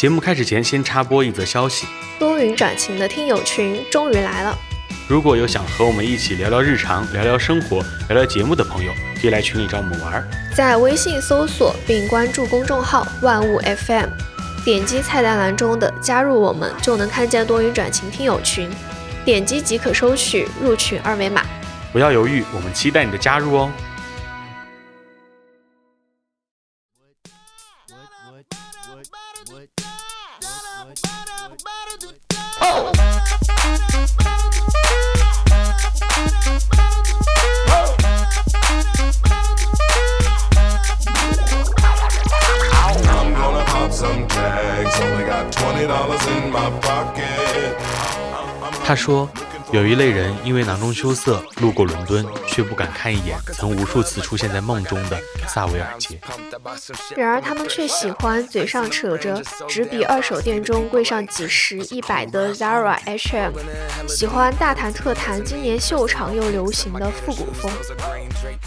节目开始前，先插播一则消息：多云转晴的听友群终于来了。如果有想和我们一起聊聊日常、聊聊生活、聊聊节目的朋友，可以来群里找我们玩儿。在微信搜索并关注公众号“万物 FM”，点击菜单栏中的“加入我们”，就能看见多云转晴听友群，点击即可收取入群二维码。不要犹豫，我们期待你的加入哦。他说，有一类人因为囊中羞涩路过伦敦，却不敢看一眼曾无数次出现在梦中的萨维尔街。然而他们却喜欢嘴上扯着只比二手店中贵上几十、一百的 Zara、H&M，喜欢大谈特谈今年秀场又流行的复古风。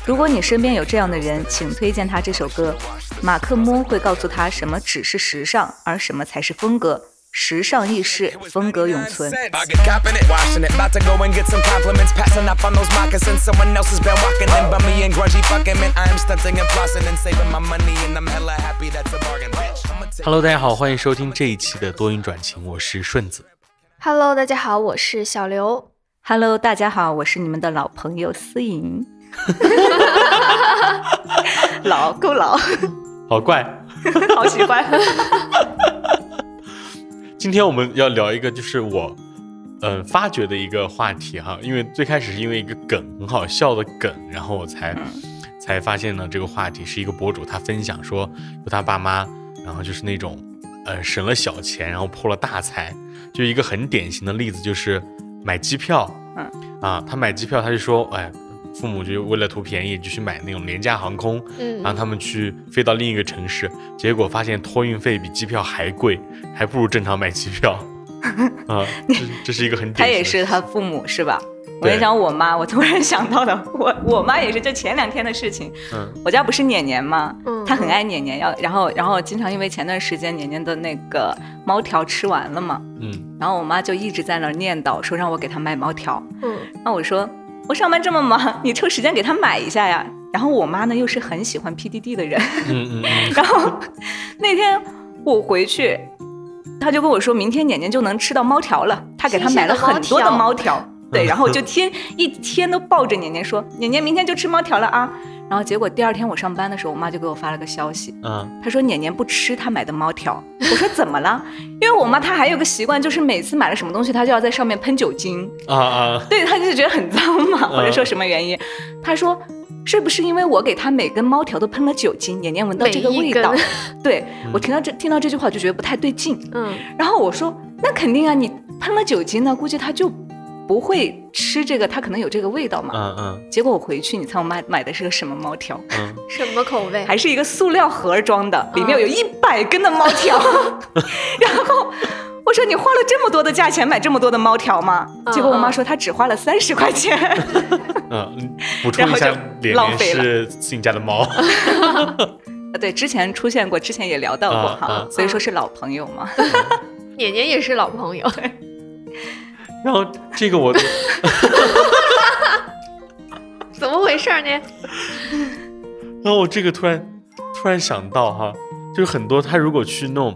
如果你身边有这样的人，请推荐他这首歌。马克摸会告诉他什么只是时尚，而什么才是风格。时尚意识，风格永存。Hello 大家好，欢迎收听这一期的多云转晴，我是顺子。Hello 大家好，我是小刘。Hello 大家好，我是你们的老朋友思颖。老够老，好怪，好奇怪。今天我们要聊一个，就是我，嗯、发掘的一个话题哈。因为最开始是因为一个梗，很好笑的梗，然后我才、才发现呢，这个话题是一个博主他分享说，说他爸妈，然后就是那种，呃，省了小钱，然后破了大财。就一个很典型的例子，就是买机票，嗯，啊，他买机票，他就说，哎，父母就为了图便宜，就去买那种廉价航空，嗯让他们去飞到另一个城市，结果发现托运费比机票还贵，还不如正常买机票。啊，这 这是一个很典型的他也是他父母是吧？我跟对你讲，我妈，我突然想到的，我我妈也是就前两天的事情。嗯我家不是年年吗？嗯她很爱年年，要然后然后经常因为前段时间年年的那个猫条吃完了嘛，嗯然后我妈就一直在那儿念叨，说让我给她买猫条。嗯那我说我上班这么忙，你抽时间给他买一下呀。然后我妈呢又是很喜欢 PDD 的人，嗯嗯嗯，然后那天我回去，他就跟我说明天年年就能吃到猫条了，他给他买了很多的猫条，对，然后就天一天都抱着年年说，年年明天就吃猫条了啊。然后结果第二天我上班的时候，我妈就给我发了个消息，嗯她说年年不吃她买的猫条。我说怎么了？因为我妈她还有个习惯，就是每次买了什么东西，她就要在上面喷酒精。啊啊，对，她就是觉得很脏嘛，或者说什么原因？她说是不是因为我给她每根猫条都喷了酒精，年年闻到这个味道？对我听到这听到这句话就觉得不太对劲。嗯，然后我说那肯定啊，你喷了酒精呢，估计它就不会吃这个，它可能有这个味道嘛。嗯嗯结果我回去，你猜我妈买的是个什么猫条？嗯，什么口味？还是一个塑料盒装的，里面有一百根的猫条。然后我说你花了这么多的价钱买这么多的猫条吗？结果我妈说她只花了三十块钱。嗯，补充一下 然后，就脸脸浪费了是自己家的猫。啊 对，之前出现过，之前也聊到过哈，所以说是老朋友嘛。年年也是老朋友。然后这个我，怎么回事呢？然后我这个突然突然想到哈，就是很多他如果去弄，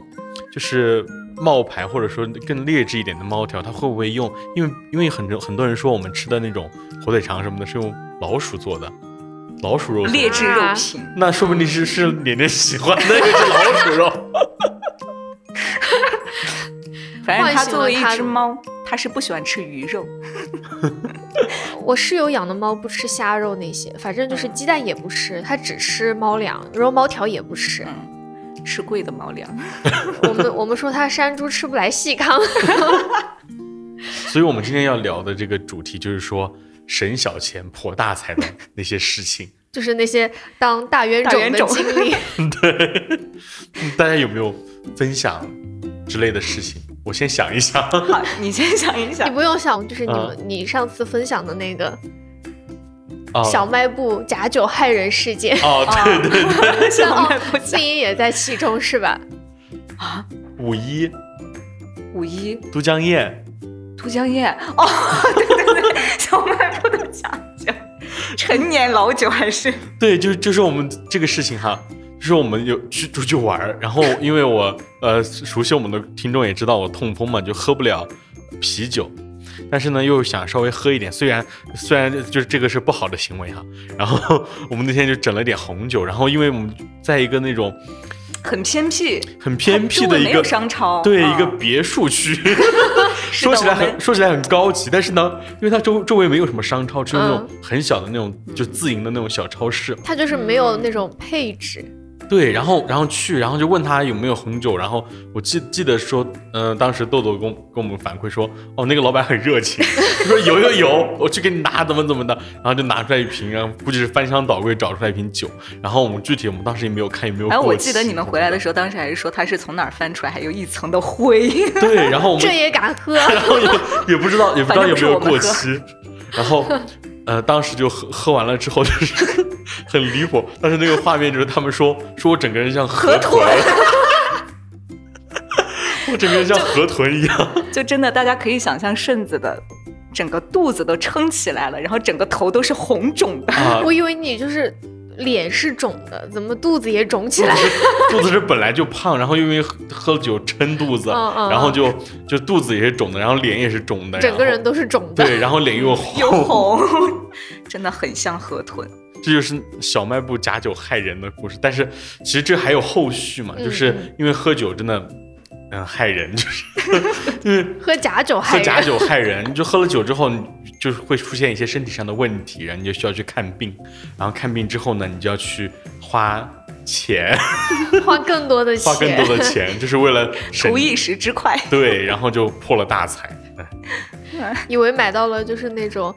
就是冒牌或者说更劣质一点的猫条，他会不会用？因为因为很多很多人说我们吃的那种火腿肠什么的是用老鼠做的，老鼠肉劣质肉品，那说不定是是年年喜欢的那个是老鼠肉。反正它作为一只猫，它是不喜欢吃鱼肉。我室友养的猫不吃虾肉那些，反正就是鸡蛋也不吃，它只吃猫粮，然后猫条也不吃。嗯，吃贵的猫粮。我们我们说它山猪吃不来细糠。所以我们今天要聊的这个主题就是说省小钱破大财的那些事情。就是那些当大冤种的经历。对，嗯大家有没有分享之类的事情？我先想一想。好，你先想一想。你。不用想，就是你们、嗯。你上次分享的那个哦。小卖部假酒害人事件，哦，对对对，小哦卖部自己也在其中是吧？啊？五一。五一？都江堰，都江堰。哦，对对对，小卖部的假酒，陈年老酒还是？对，就就是我们这个事情哈，就是我们有去出去玩儿，然后 因为我呃熟悉我们的听众也知道我痛风嘛，就喝不了啤酒，但是呢又想稍微喝一点，虽然虽然就是这个是不好的行为哈，然后 我们那天就整了点红酒，然后因为我们在一个那种很偏僻，很偏僻的一个商超，对、嗯一个别墅区，说起来很说起来很高级，但是呢，因为它周周围没有什么商超，只有那种嗯。很小的那种就自营的那种小超市，它就是没有那种配置，对，然后然后去，然后就问他有没有红酒，然后我记记得说，嗯、当时豆豆跟跟我们反馈说，哦，那个老板很热情，说有有有，我去给你拿怎么怎么的，然后就拿出来一瓶，然后估计是翻箱倒柜找出来一瓶酒，然后我们具体我们当时也没有看有没有我记得你们回来的时候，当时还是说他是从哪儿翻出来，还有一层的灰。对，然后我们 这也敢喝？然后也 也不知道也不知道有没有过期，然后呃当时就喝喝完了之后就是很离谱，但是那个画面就是他们说说我整个人像河豚，我整个人像河豚一样，就真的大家可以想象顺子的整个肚子都撑起来了，然后整个头都是红肿的。啊，我以为你就是脸是肿的，怎么肚子也肿起来？肚子是本来就胖，然后因为喝喝了酒撑肚子，嗯嗯然后就就肚子也是肿的，然后脸也是肿的，整个人都是肿的。对，然后脸又红，又红，真的很像河豚。这就是小卖部假酒害人的故事。但是其实这还有后续嘛，就是嗯因为喝酒真的，嗯，害人，就是 因为 喝假酒害人。喝假酒害人。你就喝了酒之后，你就是会出现一些身体上的问题，然后你就需要去看病。然后看病之后呢，你就要去花钱，花更多的钱，花更多的钱，就是为了省图一时之快，对，然后就破了大财。哎以为买到了就是那种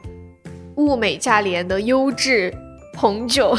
物美价廉的优质红酒，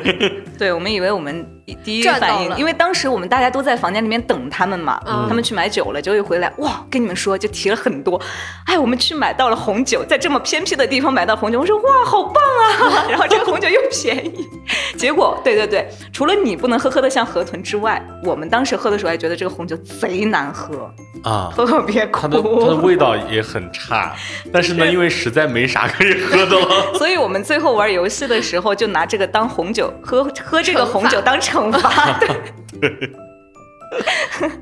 对。我们以为我们第一反应，因为当时我们大家都在房间里面等他们嘛，嗯。他们去买酒了，结果一回来，哇，跟你们说就提了很多，哎，我们去买到了红酒，在这么偏僻的地方买到红酒，我说哇，好棒啊！然后这个红酒又便宜，结果对对对，除了你不能喝喝的像河豚之外，我们当时喝的时候还觉得这个红酒贼难喝，啊，特别苦，它的它的味道也很差，但是呢，因为实在没啥可以喝的了，所以我们最后玩游戏的时候，就拿这个当红酒喝，喝这个红酒当惩罚。对，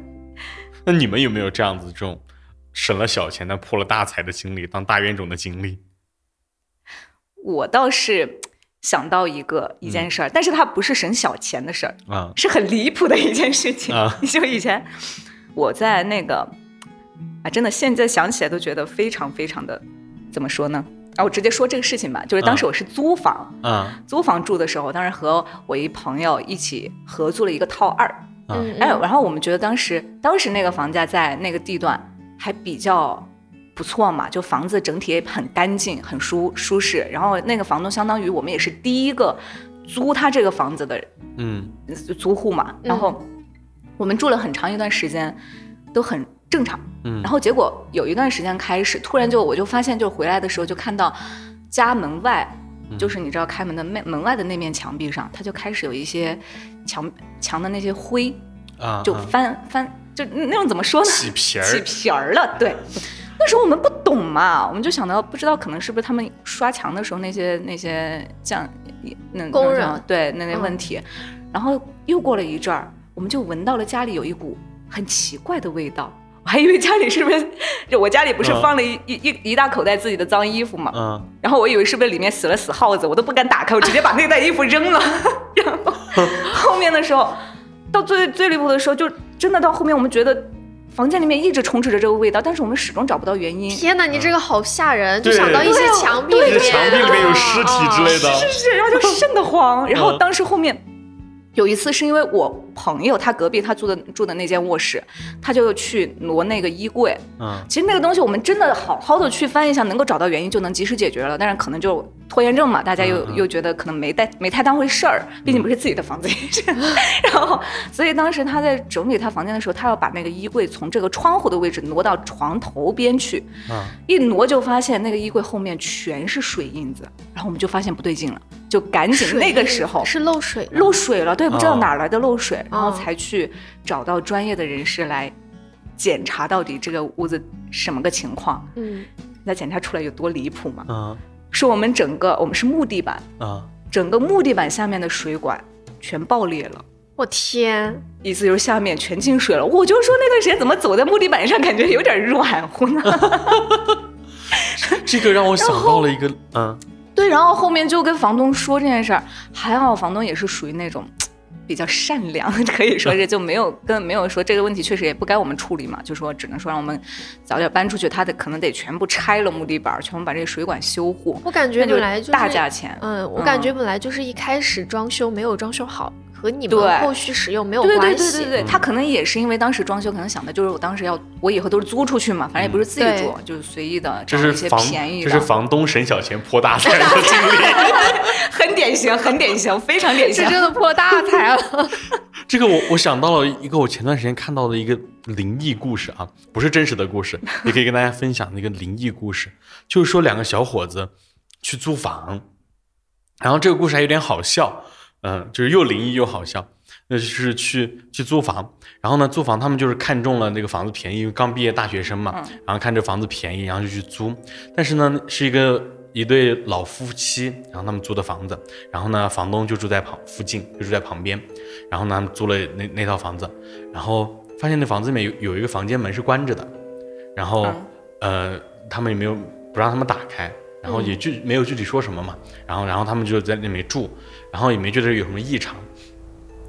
那你们有没有这样子这种省了小钱但破了大财的经历，当大冤种的经历？我倒是想到一个一件事儿，但是它不是省小钱的事儿，啊是很离谱的一件事情。啊 就以前我在那个啊，真的现在想起来都觉得非常非常的怎么说呢？啊，我直接说这个事情吧，就是当时我是租房，啊租房住的时候，当时和我一朋友一起合租了一个套二。啊嗯，哎，嗯。然后我们觉得当时当时那个房价在那个地段还比较不错嘛，就房子整体也很干净、很舒舒适。然后那个房东相当于我们也是第一个租他这个房子的嗯。租户嘛，嗯。然后我们住了很长一段时间，都很正常。嗯然后结果有一段时间开始，突然就我就发现，就回来的时候就看到家门外，嗯就是你知道开门的门门外的那面墙壁上，它就开始有一些墙墙的那些灰，啊，就啊翻翻就那种怎么说呢？起皮儿起皮儿了，对。那时候我们不懂嘛，我们就想到不知道可能是不是他们刷墙的时候那些那些匠那工人对那些嗯问题，然后又过了一阵儿，我们就闻到了家里有一股很奇怪的味道。我还以为家里是不是，就我家里不是嗯放了一、一一一大口袋自己的脏衣服嘛，嗯然后我以为是不是里面死了死耗子，我都不敢打开，我直接把那袋衣服扔了。然后 后面的时候，到最最离谱的时候，就真的到后面，我们觉得房间里面一直充斥着这个味道，但是我们始终找不到原因。天哪，你这个好吓人，就想到一些墙壁里面，墙壁里面有尸体之类的，是是，然后就瘆得慌。然后嗯当时后面有一次是因为我朋友他隔壁他住的住的那间卧室，他就去挪那个衣柜。嗯其实那个东西我们真的好好的去翻一下，能够找到原因就能及时解决了。但是可能就拖延症嘛，大家又、又觉得可能没带没太当回事儿，毕竟不是自己的房子也是。然后，所以当时他在整理他房间的时候，他要把那个衣柜从这个窗户的位置挪到床头边去。嗯一挪就发现那个衣柜后面全是水印子，然后我们就发现不对劲了，就赶紧那个时候是漏水漏水了，对，不知道哦哪来的漏水，然后哦才去找到专业的人士来检查到底这个屋子什么个情况。嗯，那检查出来有多离谱吗？啊是我们整个我们是木地板，啊，整个木地板下面的水管全爆裂了。我天，意思就是下面全进水了，我就说那段时间怎么走在木地板上，感觉有点软乎呢？这个让我想到了一个，嗯对，然后后面就跟房东说这件事儿，还好房东也是属于那种比较善良，可以说是 就没有跟没有说这个问题确实也不该我们处理嘛，就说只能说让我们早点搬出去，他得可能得全部拆了木地板，全部把这个水管修护。我感觉就本来就是大价钱嗯，我感觉本来就是一开始装修没有装修好，和你对们后续使用没有对对关系。对对对，他可能也是因为当时装修，可能想的就是我当时要，我以后都是租出去嘛，反正也不是自己对住，就是随意的这找一些是房便宜的，这是房东省小钱泼大财的经历。很典型，很典型，非常典型是。真的破大财了。这个我我想到了一个我前段时间看到的一个灵异故事啊，不是真实的故事，也可以跟大家分享那个灵异故事，就是说两个小伙子去租房，然后这个故事还有点好笑，嗯、就是又灵异又好笑。那就是去去租房，然后呢，租房他们就是看中了那个房子便宜，因为刚毕业大学生嘛，然后看这房子便宜，然后就去租。但是呢，是一个一对老夫妻，然后他们租的房子，然后呢，房东就住在旁附近，就住在旁边，然后呢，他们租了那那套房子，然后发现那房子里面有有一个房间门是关着的，然后、呃，他们也没有不让他们打开，然后也具没有具体说什么嘛，然后然后他们就在那里面住，然后也没觉得有什么异常，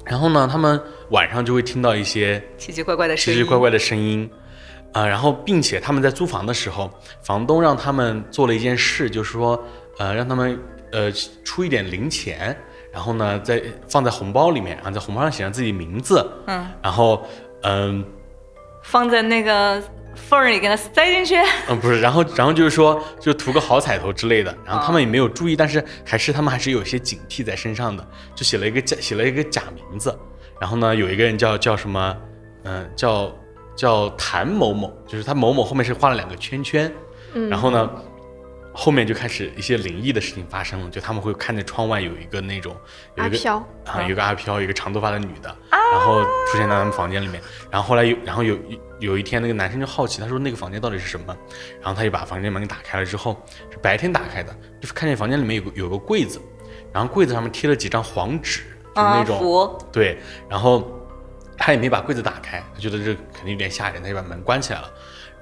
然后呢，他们晚上就会听到一些奇奇怪怪的声音，奇奇怪怪的声音，啊、然后并且他们在租房的时候，房东让他们做了一件事，就是说，呃，让他们呃出一点零钱，然后呢，在放在红包里面，然后在红包上写上自己名字，嗯，然后，嗯、放在那个缝儿里给它塞进去。嗯，不是，然后然后就是说，就图个好彩头之类的，然后他们也没有注意，但是还是他们还是有一些警惕在身上的，就写了一个假写了一个假名字，然后呢，有一个人叫叫什么，嗯、叫叫谭某某，就是他某某后面是画了两个圈圈，嗯然后呢，后面就开始一些灵异的事情发生了，就他们会看见窗外有一个那种有一个阿飘啊，有一个阿飘，一个长头发的女的，然后出现在他们房间里面。然后后来有，然后有有一天，那个男生就好奇，他说那个房间到底是什么？然后他就把房间门给打开了之后，是白天打开的，就是看见房间里面有个有个柜子，然后柜子上面贴了几张黄纸，就是那啊，种、符对，然后他也没把柜子打开，他觉得这肯定有点吓人，他就把门关起来了。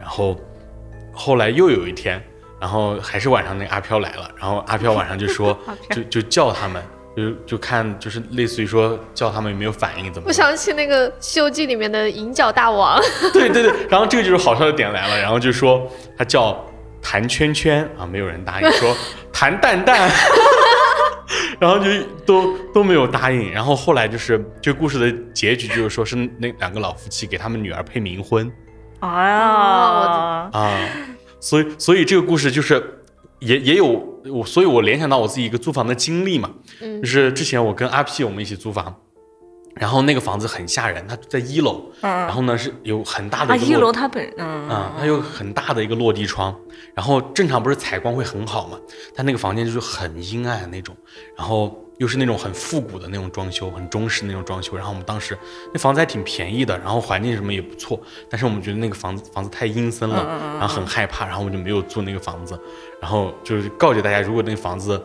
然后后来又有一天，然后还是晚上那个阿飘来了，然后阿飘晚上就说 就就叫他们，就就看就是类似于说叫他们有没有反应怎么。我想起那个《西游记》里面的银角大王，对对对，然后这个就是好笑的点来了，然后就说他叫谭圈圈啊，没有人答应，说 谭蛋蛋，然后就都都没有答应，然后后来就是这个故事的结局就是说是那两个老夫妻给他们女儿配冥婚。啊，啊，所以所以这个故事就是也也有我，所以我联想到我自己一个租房的经历嘛，嗯就是之前我跟阿 P 我们一起租房。然后那个房子很吓人，它在一楼，嗯然后呢是有很大的啊，一楼它本嗯啊、它有很大的一个落地窗，然后正常不是采光会很好嘛，它那个房间就是很阴暗的那种，然后又是那种很复古的那种装修，很中式那种装修。然后我们当时那房子还挺便宜的，然后环境什么也不错，但是我们觉得那个房子房子太阴森了，然后很害怕，然后我们就没有租那个房子。然后就是告诫大家，如果那个房子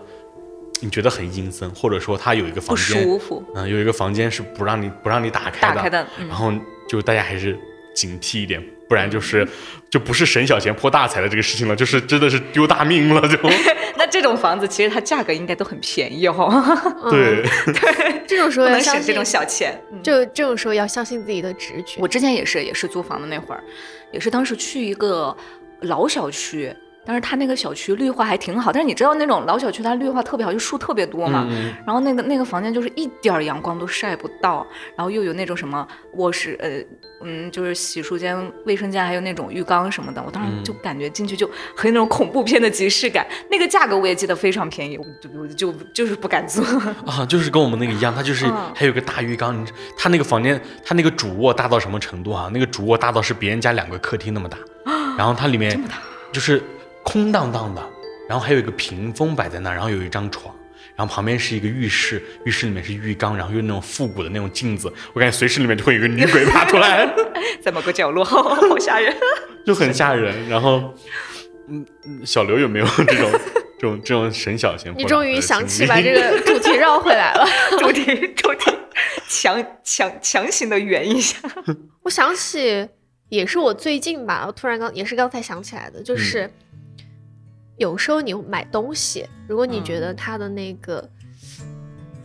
你觉得很阴森，或者说它有一个房间，嗯、有一个房间是不让你不让你打开的，开的，嗯然后就大家还是警惕一点，不然就是就不是省小钱破大财的这个事情了，就是真的是丢大命了，就 那这种房子其实它价格应该都很便宜哦，对，这种时候要相信能省这种小钱。嗯这这种时候要相信自己的直觉。我之前也是，也是租房的那会儿，也是当时去一个老小区，但是它那个小区绿化还挺好，但是你知道那种老小区它绿化特别好，就树特别多嘛。嗯然后那个那个房间就是一点儿阳光都晒不到，然后又有那种什么卧室，呃，嗯，就是洗漱间、卫生间，还有那种浴缸什么的，我当时就感觉进去就很有那种恐怖片的即视感。那个价格我也记得非常便宜，我就我就就是不敢租。啊，就是跟我们那个一样，它就是嗯还有个大浴缸，你它那个房间，它那个主卧大到什么程度啊？那个主卧大到是别人家两个客厅那么大，然后它里面就是空荡荡的，然后还有一个屏风摆在那儿，然后有一张床，然然后旁边是一个浴室，浴室里面是浴缸，然后又那种复古的那种镜子，我感觉随时里面就会有一个女鬼爬出来，在某个角落，好好吓人。就很吓人。然后，嗯，嗯小刘有没有这种 这种这种神小型？你终于想起把这个主题绕回来了。主题主题强强强行的圆一下。我想起也是我最近吧，我突然刚也是刚才想起来的，就是、有时候你买东西，如果你觉得它的那个、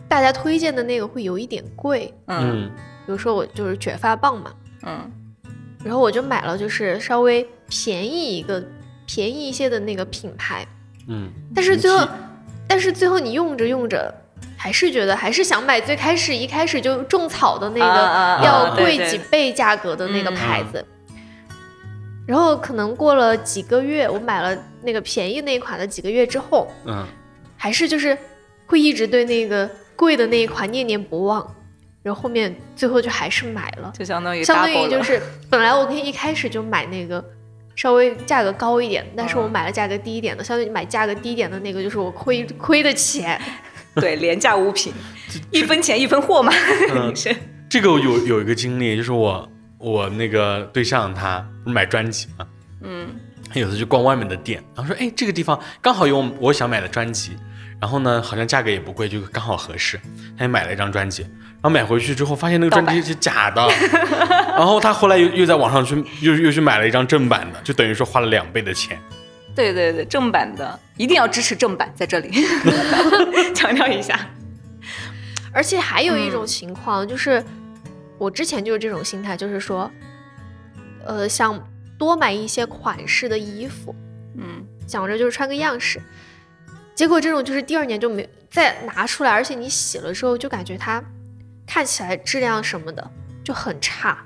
大家推荐的那个会有一点贵，嗯嗯。比如说我就是卷发棒嘛，嗯。然后我就买了就是稍微便宜一个便宜一些的那个品牌，嗯，但是最后，但是最后你用着用着，还是觉得还是想买最开始一开始就种草的那个要贵几倍价格的那个嗯。牌子。然后可能过了几个月，我买了那个便宜那一款的几个月之后，嗯还是就是会一直对那个贵的那一款念念不忘，然后后面最后就还是买了。就相当于相当于就是本来我可以一开始就买那个稍微价格高一点，但是我嗯买了价格低一点的，相当于买价格低一点的那个就是我亏亏的钱。对 廉价物品，一分钱一分货嘛。嗯 这个我有有一个经历，就是我我那个对象他不是买专辑嘛，嗯。他有次去逛外面的店，然后说，哎，这个地方刚好有我想买的专辑，然后呢，好像价格也不贵，就刚好合适，他就买了一张专辑，然后买回去之后发现那个专辑是假的，然后他后来又又在网上去又又去买了一张正版的，就等于说花了两倍的钱。对对对，正版的一定要支持正版，在这里。强调一下。而且还有一种嗯情况、就是，我之前就是这种心态，就是说，呃，想多买一些款式的衣服，嗯想着就是穿个样式，结果这种就是第二年就没再拿出来，而且你洗了之后就感觉它看起来质量什么的就很差。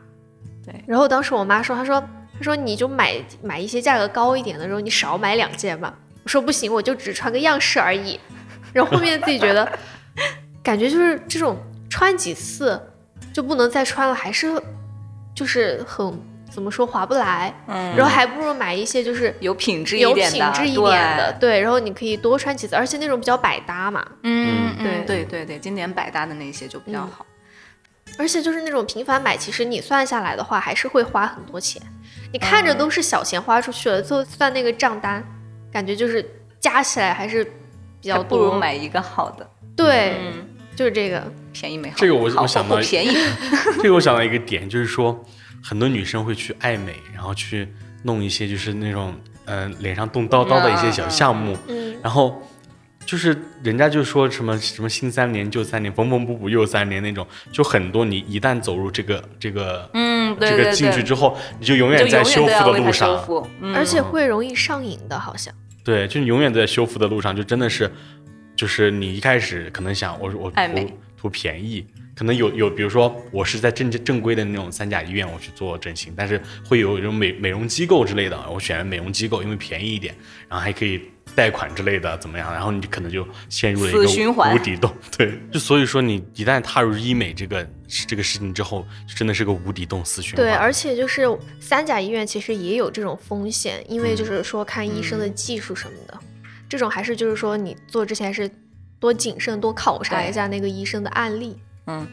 对然后当时我妈说，她说她说你就买买一些价格高一点的，然后你少买两件吧。我说不行，我就只穿个样式而已。然后后面自己觉得，感觉就是这种穿几次就不能再穿了，还是就是很怎么说划不来。嗯，然后还不如买一些就是有品质一有点的，品质一点的，对，然后你可以多穿几次，而且那种比较百搭嘛，嗯，对嗯对对对，经典百搭的那些就比较嗯好。而且就是那种频繁买，其实你算下来的话，还是会花很多钱。你看着都是小钱花出去了，最后算那个账单，感觉就是加起来还是比较还不。如买一个好的，对，嗯，就是这个。便宜没好。这个我我想到不便宜，这个我想到一个点，就是说很多女生会去爱美，然后去弄一些就是那种嗯、呃脸上动刀刀的一些小项目，嗯，然后就是人家就说什么什么新三年旧三年，缝缝补补又三年那种，就很多你一旦走入这个这个嗯，对这个进去之后，你就永远在修复的路上，复，嗯。而且会容易上瘾的，好像。对，就你永远在修复的路上，就真的是，就是你一开始可能想我我图爱美图便宜。可能有有，比如说我是在正正规的那种三甲医院我去做整形，但是会有一种美美容机构之类的，我选了美容机构，因为便宜一点，然后还可以贷款之类的，怎么样？然后你可能就陷入了一死循环个无底洞。对，就所以说你一旦踏入医美这个这个事情之后，就真的是个无底洞死循环。对，而且就是三甲医院其实也有这种风险，因为就是说看医生的技术什么的，这种还是就是说你做之前是多谨慎，多考察一下那个医生的案例。嗯，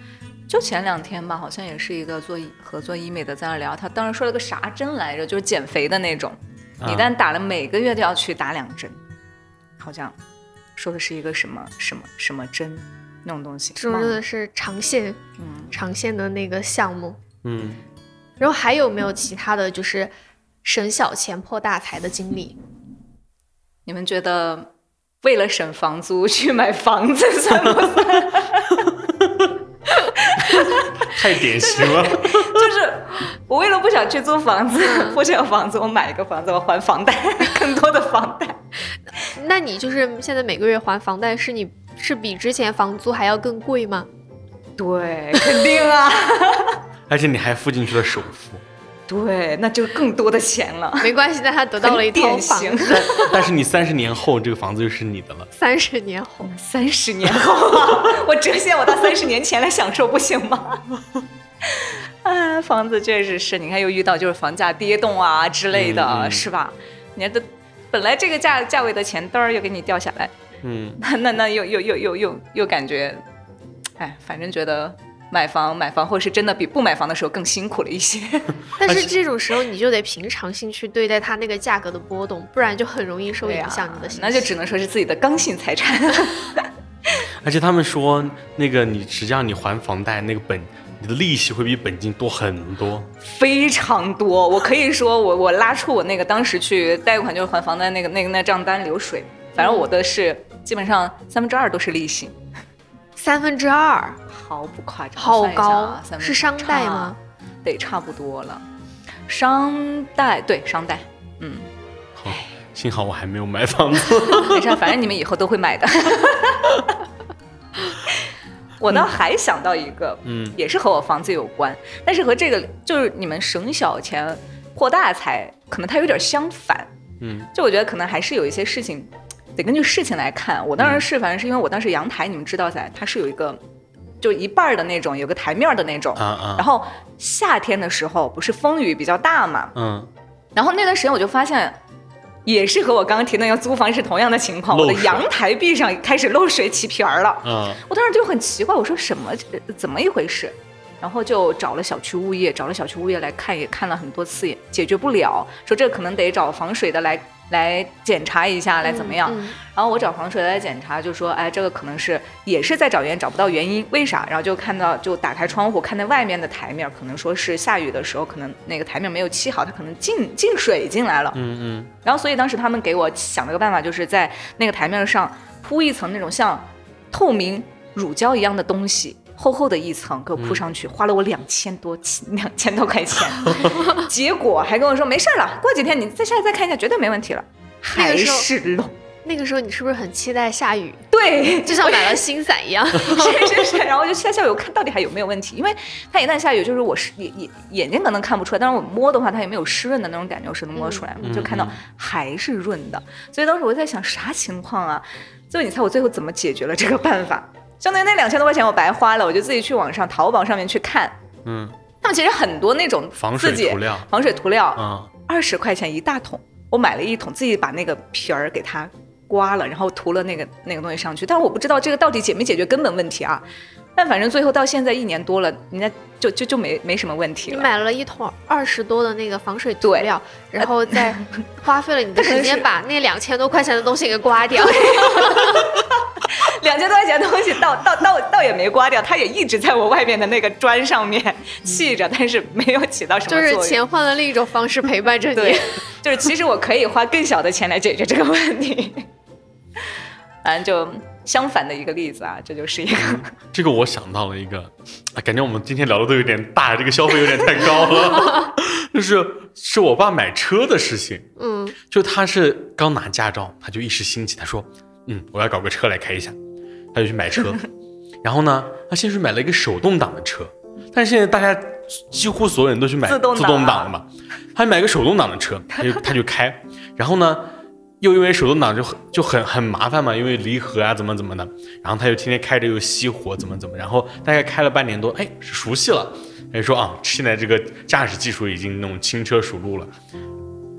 就前两天吧，好像也是一个做医合作医美的在那聊，他当时说了个啥针来着，就是减肥的那种，一旦打了每个月都要去打两针，好像说的是一个什么什么什么针那种东西，这种忘了真的是长线嗯，长线的那个项目。嗯，然后还有没有其他的就是省小钱破大财的经历？你们觉得为了省房租去买房子 算不算？太典型了。就是我为了不想去租房子，不想有房子，我买一个房子，我还房贷，更多的房贷。那你就是现在每个月还房贷，是你是比之前房租还要更贵吗？对，肯定啊。而且你还付进去了首付，对，那就更多的钱了。没关系，但他得到了一套房子，但是你三十年后这个房子就是你的了。三十年后。三十年后啊，我折现我到三十年前来享受，不行吗？啊，房子确实是，你看又遇到就是房价跌动啊之类的，是吧？你看这本来这个价价位的钱嘚儿又给你掉下来，嗯，那那那又又又又又又感觉，哎，反正觉得买房买房或是真的比不买房的时候更辛苦了一些。但是这种时候你就得平常心去对待它那个价格的波动，不然就很容易受影响你的。那就只能说是自己的刚性财产。而且他们说那个你实际上你还房贷那个本，你的利息会比本金多很多。非常多，我可以说我我拉出我那个当时去贷款就是还房贷那个那个那账单流水，反正我的是基本上三分之二都是利息，三分之二，毫不夸张，好高啊，三分是商贷吗？得，差不多了，商贷对商贷，嗯，好，幸好我还没有买房子。没事儿，反正你们以后都会买的。我倒还想到一个，嗯也是和我房子有关，但是和这个就是你们省小钱破大财，可能它有点相反。嗯就我觉得可能还是有一些事情得根据事情来看。我当时是，反正是因为我当时阳台，你们知道噻，它是有一个就一半儿的那种，有个台面儿的那种。然后夏天的时候不是风雨比较大嘛，嗯然后那段时间我就发现，也是和我刚刚提那个租房是同样的情况，我的阳台壁上开始漏水起皮儿了。嗯我当时就很奇怪，我说什么呃怎么一回事？然后就找了小区物业，找了小区物业来看，也看了很多次，也解决不了，说这可能得找防水的来来检查一下，来怎么样？嗯然后我找防水来检查，就说，哎，这个可能是也是在找原因，找不到原因，为啥？然后就看到，就打开窗户看那外面的台面，可能说是下雨的时候，可能那个台面没有砌好，它可能进进水进来了。嗯嗯然后所以当时他们给我想了个办法，就是在那个台面上铺一层那种像透明乳胶一样的东西，厚厚的一层给我铺上去，花了我两千多 两千多块钱，结果还跟我说没事儿了，过几天你再下来再看一下，绝对没问题了，还是漏。那个时候你是不是很期待下雨，对，就像买了新伞一样？是是是，然后就期待下雨，我看到底还有没有问题，因为它一旦下雨，就是我是眼眼眼睛可能看不出来，但是我摸的话，它也没有湿润的那种感觉，我是能摸出来嘛，嗯就看到还是润的，所以当时我在想啥情况啊？最后你猜我最后怎么解决了这个办法？相当于那两千多块钱我白花了，我就自己去网上淘宝上面去看，嗯，他们其实很多那种防水涂料防水涂料，嗯二十块钱一大桶，我买了一桶，自己把那个皮儿给它刮了，然后涂了那个那个东西上去。但是我不知道这个到底解没解决根本问题啊。但反正最后到现在一年多了，人家就就就没没什么问题了。你买了一桶二十多的那个防水涂料，然后再花费了你的时间 把那两千多块钱的东西给刮掉。两千多块钱的东西倒倒倒倒也没刮掉，它也一直在我外面的那个砖上面砌着，但是没有起到什么作用就是。钱换了另一种方式陪伴着你对。，就是其实我可以花更小的钱来解决这个问题。反正就相反的一个例子啊，这就是一个。这个我想到了一个，啊，感觉我们今天聊的都有点大，这个消费有点太高了。就是是我爸买车的事情，嗯，就他是刚拿驾照，他就一时兴起，他说，嗯，我要搞个车来开一下，他就去买车。然后呢，他先是买了一个手动挡的车，但是现在大家几乎所有人都去买自动挡啊。自动挡了嘛，他买个手动挡的车，他就他就开，然后呢。又因为手动挡就很就很很麻烦嘛，因为离合啊怎么怎么的，然后他就天天开着又熄火怎么怎么，然后大概开了半年多，哎，熟悉了，他就说啊，现在这个驾驶技术已经那种轻车熟路了，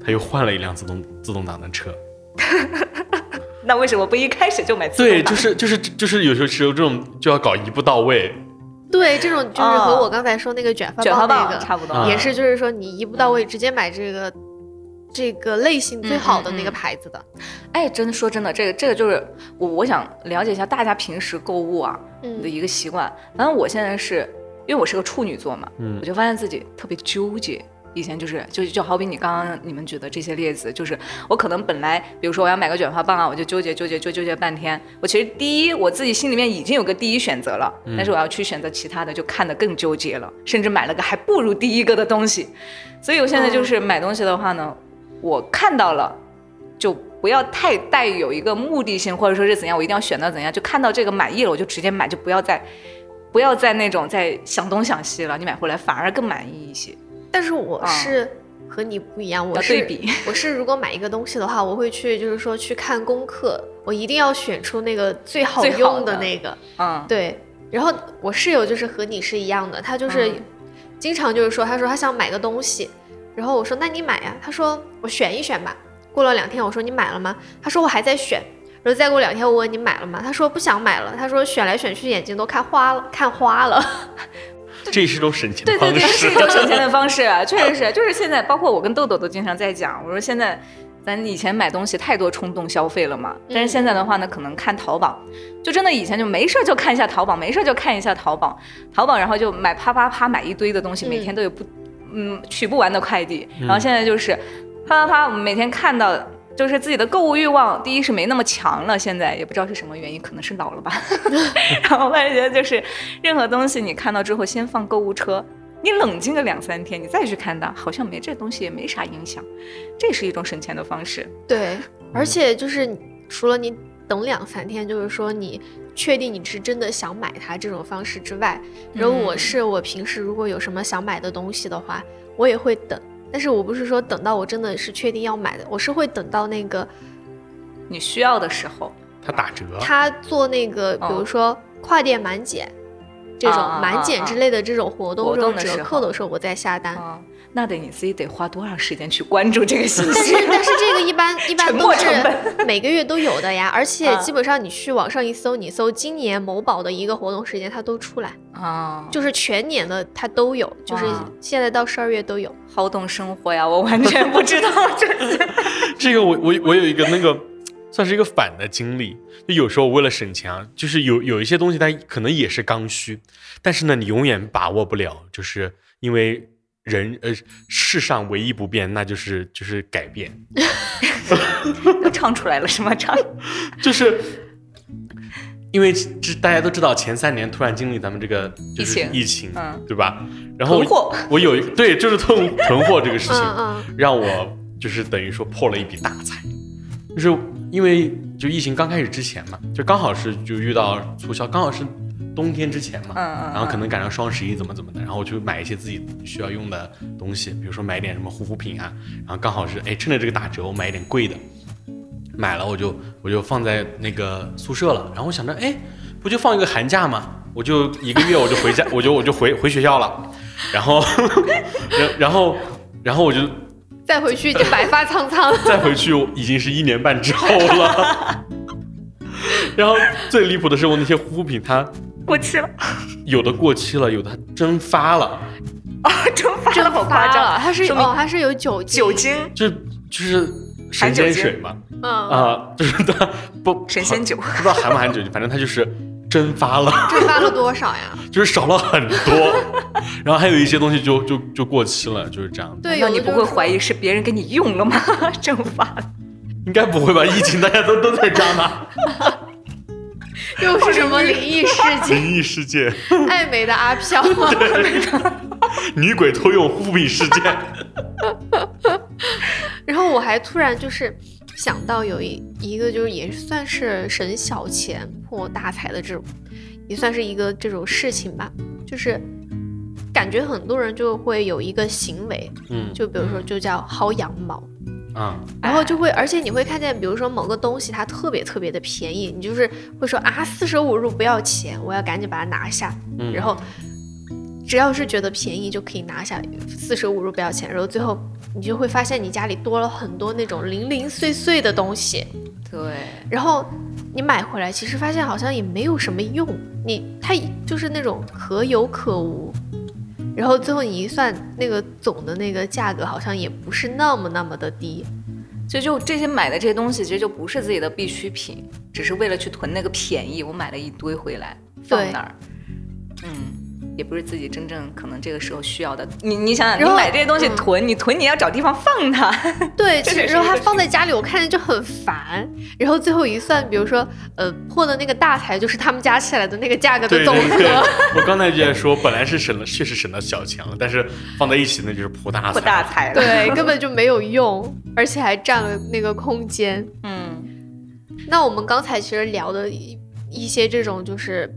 他又换了一辆自动自动挡的车。那为什么不一开始就买自动对，就是就是就是有时候只有这种就要搞一步到位，对，这种就是和我刚才说那个卷发卷发棒那个棒差不多，啊也是，就是说你一步到位，直接买这个这个类型最好的那个嗯嗯嗯牌子的。哎，真的说真的，这个这个就是我我想了解一下大家平时购物啊的嗯，一个习惯。反正我现在是因为我是个处女座嘛，嗯我就发现自己特别纠结。以前就是就就好比你刚刚你们举的这些例子，就是我可能本来比如说我要买个卷发棒啊，我就纠结纠结纠纠结半天。我其实第一我自己心里面已经有个第一选择了，但是我要去选择其他的，就看得更纠结了，甚至买了个还不如第一个的东西。所以我现在就是买东西的话呢，我看到了。就不要太带有一个目的性，或者说是怎样，我一定要选到怎样，就看到这个满意了我就直接买，就不要再不要再那种再想东想西了，你买回来反而更满意一些。但是我啊是和你不一样，我是对比 我是如果买一个东西的话，我会去就是说去看功课，我一定要选出那个最好用的那个。嗯，对，然后我室友就是和你是一样的，他就是嗯经常就是说，他说他想买个东西，然后我说那你买呀，他说我选一选吧。过了两天，我说你买了吗？他说我还在选。然后再过两天我问你买了吗？他说不想买了，他说选来选去眼睛都看花了，看花了。这是一种省钱的方式。对对对。是一种省钱的方式，确实是，就是现在，包括我跟豆豆都经常在讲，我说现在咱以前买东西太多冲动消费了嘛，但是现在的话呢，可能看淘宝，就真的以前就没事儿就看一下淘宝，没事儿就看一下淘宝，淘宝然后就买啪啪啪买一堆的东西，每天都有不嗯取不完的快递，然后现在就是啪啪啪，我们每天看到。就是自己的购物欲望，第一是没那么强了，现在也不知道是什么原因，可能是老了吧。然后我也觉得就是，任何东西你看到之后，先放购物车，你冷静个两三天，你再去看它，好像没这东西也没啥影响，这是一种省钱的方式。对，而且就是除了你等两三天，就是说你确定你是真的想买它这种方式之外，然后我是我平时如果有什么想买的东西的话，我也会等。但是我不是说等到我真的是确定要买的，我是会等到那个你需要的时候，它打折，他做那个，比如说跨店满减、这种满减之类的这种活动、活这种折动的时候扣的时候，我再下单。啊，那得你自己得花多长时间去关注这个信息但息？是但是这个一般 一般沉都是每个月都有的呀，而且啊基本上你去网上一搜，你搜今年某宝的一个活动时间，它都出来，啊，就是全年的它都有，就是现在到十二月都有。好懂生活呀，我完全不知道这些。这个我我我有一个那个 算是一个反的经历，就有时候为了省钱啊，就是有有一些东西它可能也是刚需，但是呢你永远把握不了，就是因为人呃世上唯一不变，那就是就是改变，都唱出来了是吗？唱 就是。因为这大家都知道，前三年突然经历咱们这个就是疫情疫情，嗯对吧？然后囤货我有一对，就是囤 囤货这个事情，嗯嗯让我就是等于说破了一笔大财，就是因为就疫情刚开始之前嘛，就刚好是就遇到促销，刚好是冬天之前嘛，然后可能赶上双十一怎么怎么的，然后我就买一些自己需要用的东西，比如说买点什么护肤品啊，然后刚好是哎趁着这个打折，我买一点贵的，买了我就我就放在那个宿舍了，然后我想着哎不就放一个寒假嘛，我就一个月我就回家，我就我就回回学校了，然后然 然后然后我就再回去就白发苍苍。再回去已经是一年半之后了。然后最离谱的是，我那些护肤品它过期了有的过期了，有的蒸发了，啊，蒸发了，好夸张！它是说明哦，它是有酒精。酒精就就是神仙水嘛，嗯，啊、就是它不神仙酒不知道含不含酒精，反正它就是蒸发了，蒸发了多少呀？就是少了很多。然后还有一些东西就就就过期了，就是这样。对，那你不会怀疑是别人给你用了吗？蒸发了，应该不会吧？疫情大家都都在家呢，又是什么灵异事件？灵异事件、爱美的阿飘。女鬼偷用护肤品事件。然后我还突然就是想到有一一个就是也算是省小钱破大财的这种，也算是一个这种事情吧，就是感觉很多人就会有一个行为，嗯，就比如说就叫薅羊毛。啊、然后就会，而且你会看见，比如说某个东西它特别特别的便宜，你就是会说啊，四舍五入不要钱，我要赶紧把它拿下。嗯然后只要是觉得便宜就可以拿下，四舍五入不要钱。然后最后你就会发现你家里多了很多那种零零碎碎的东西，对，然后你买回来，其实发现好像也没有什么用，你它就是那种可有可无。然后最后你一算，那个总的那个价格好像也不是那么那么的低。所以就这些买的这些东西，其实就不是自己的必需品，只是为了去囤那个便宜，我买了一堆回来放对。那儿，嗯，也不是自己真正可能这个时候需要的。你你想想，你买这些东西嗯囤，你囤你要找地方放它，对，这其实然后它放在家里，我看着就很烦。然后最后一算，比如说，呃，破的那个大财就是他们加起来的那个价格的总对对对和。，我刚才就在说，本来是省了，确实省了小钱了，但是放在一起那就是破大财。破大财了。，对，根本就没有用，而且还占了那个空间。嗯，那我们刚才其实聊的一一些这种就是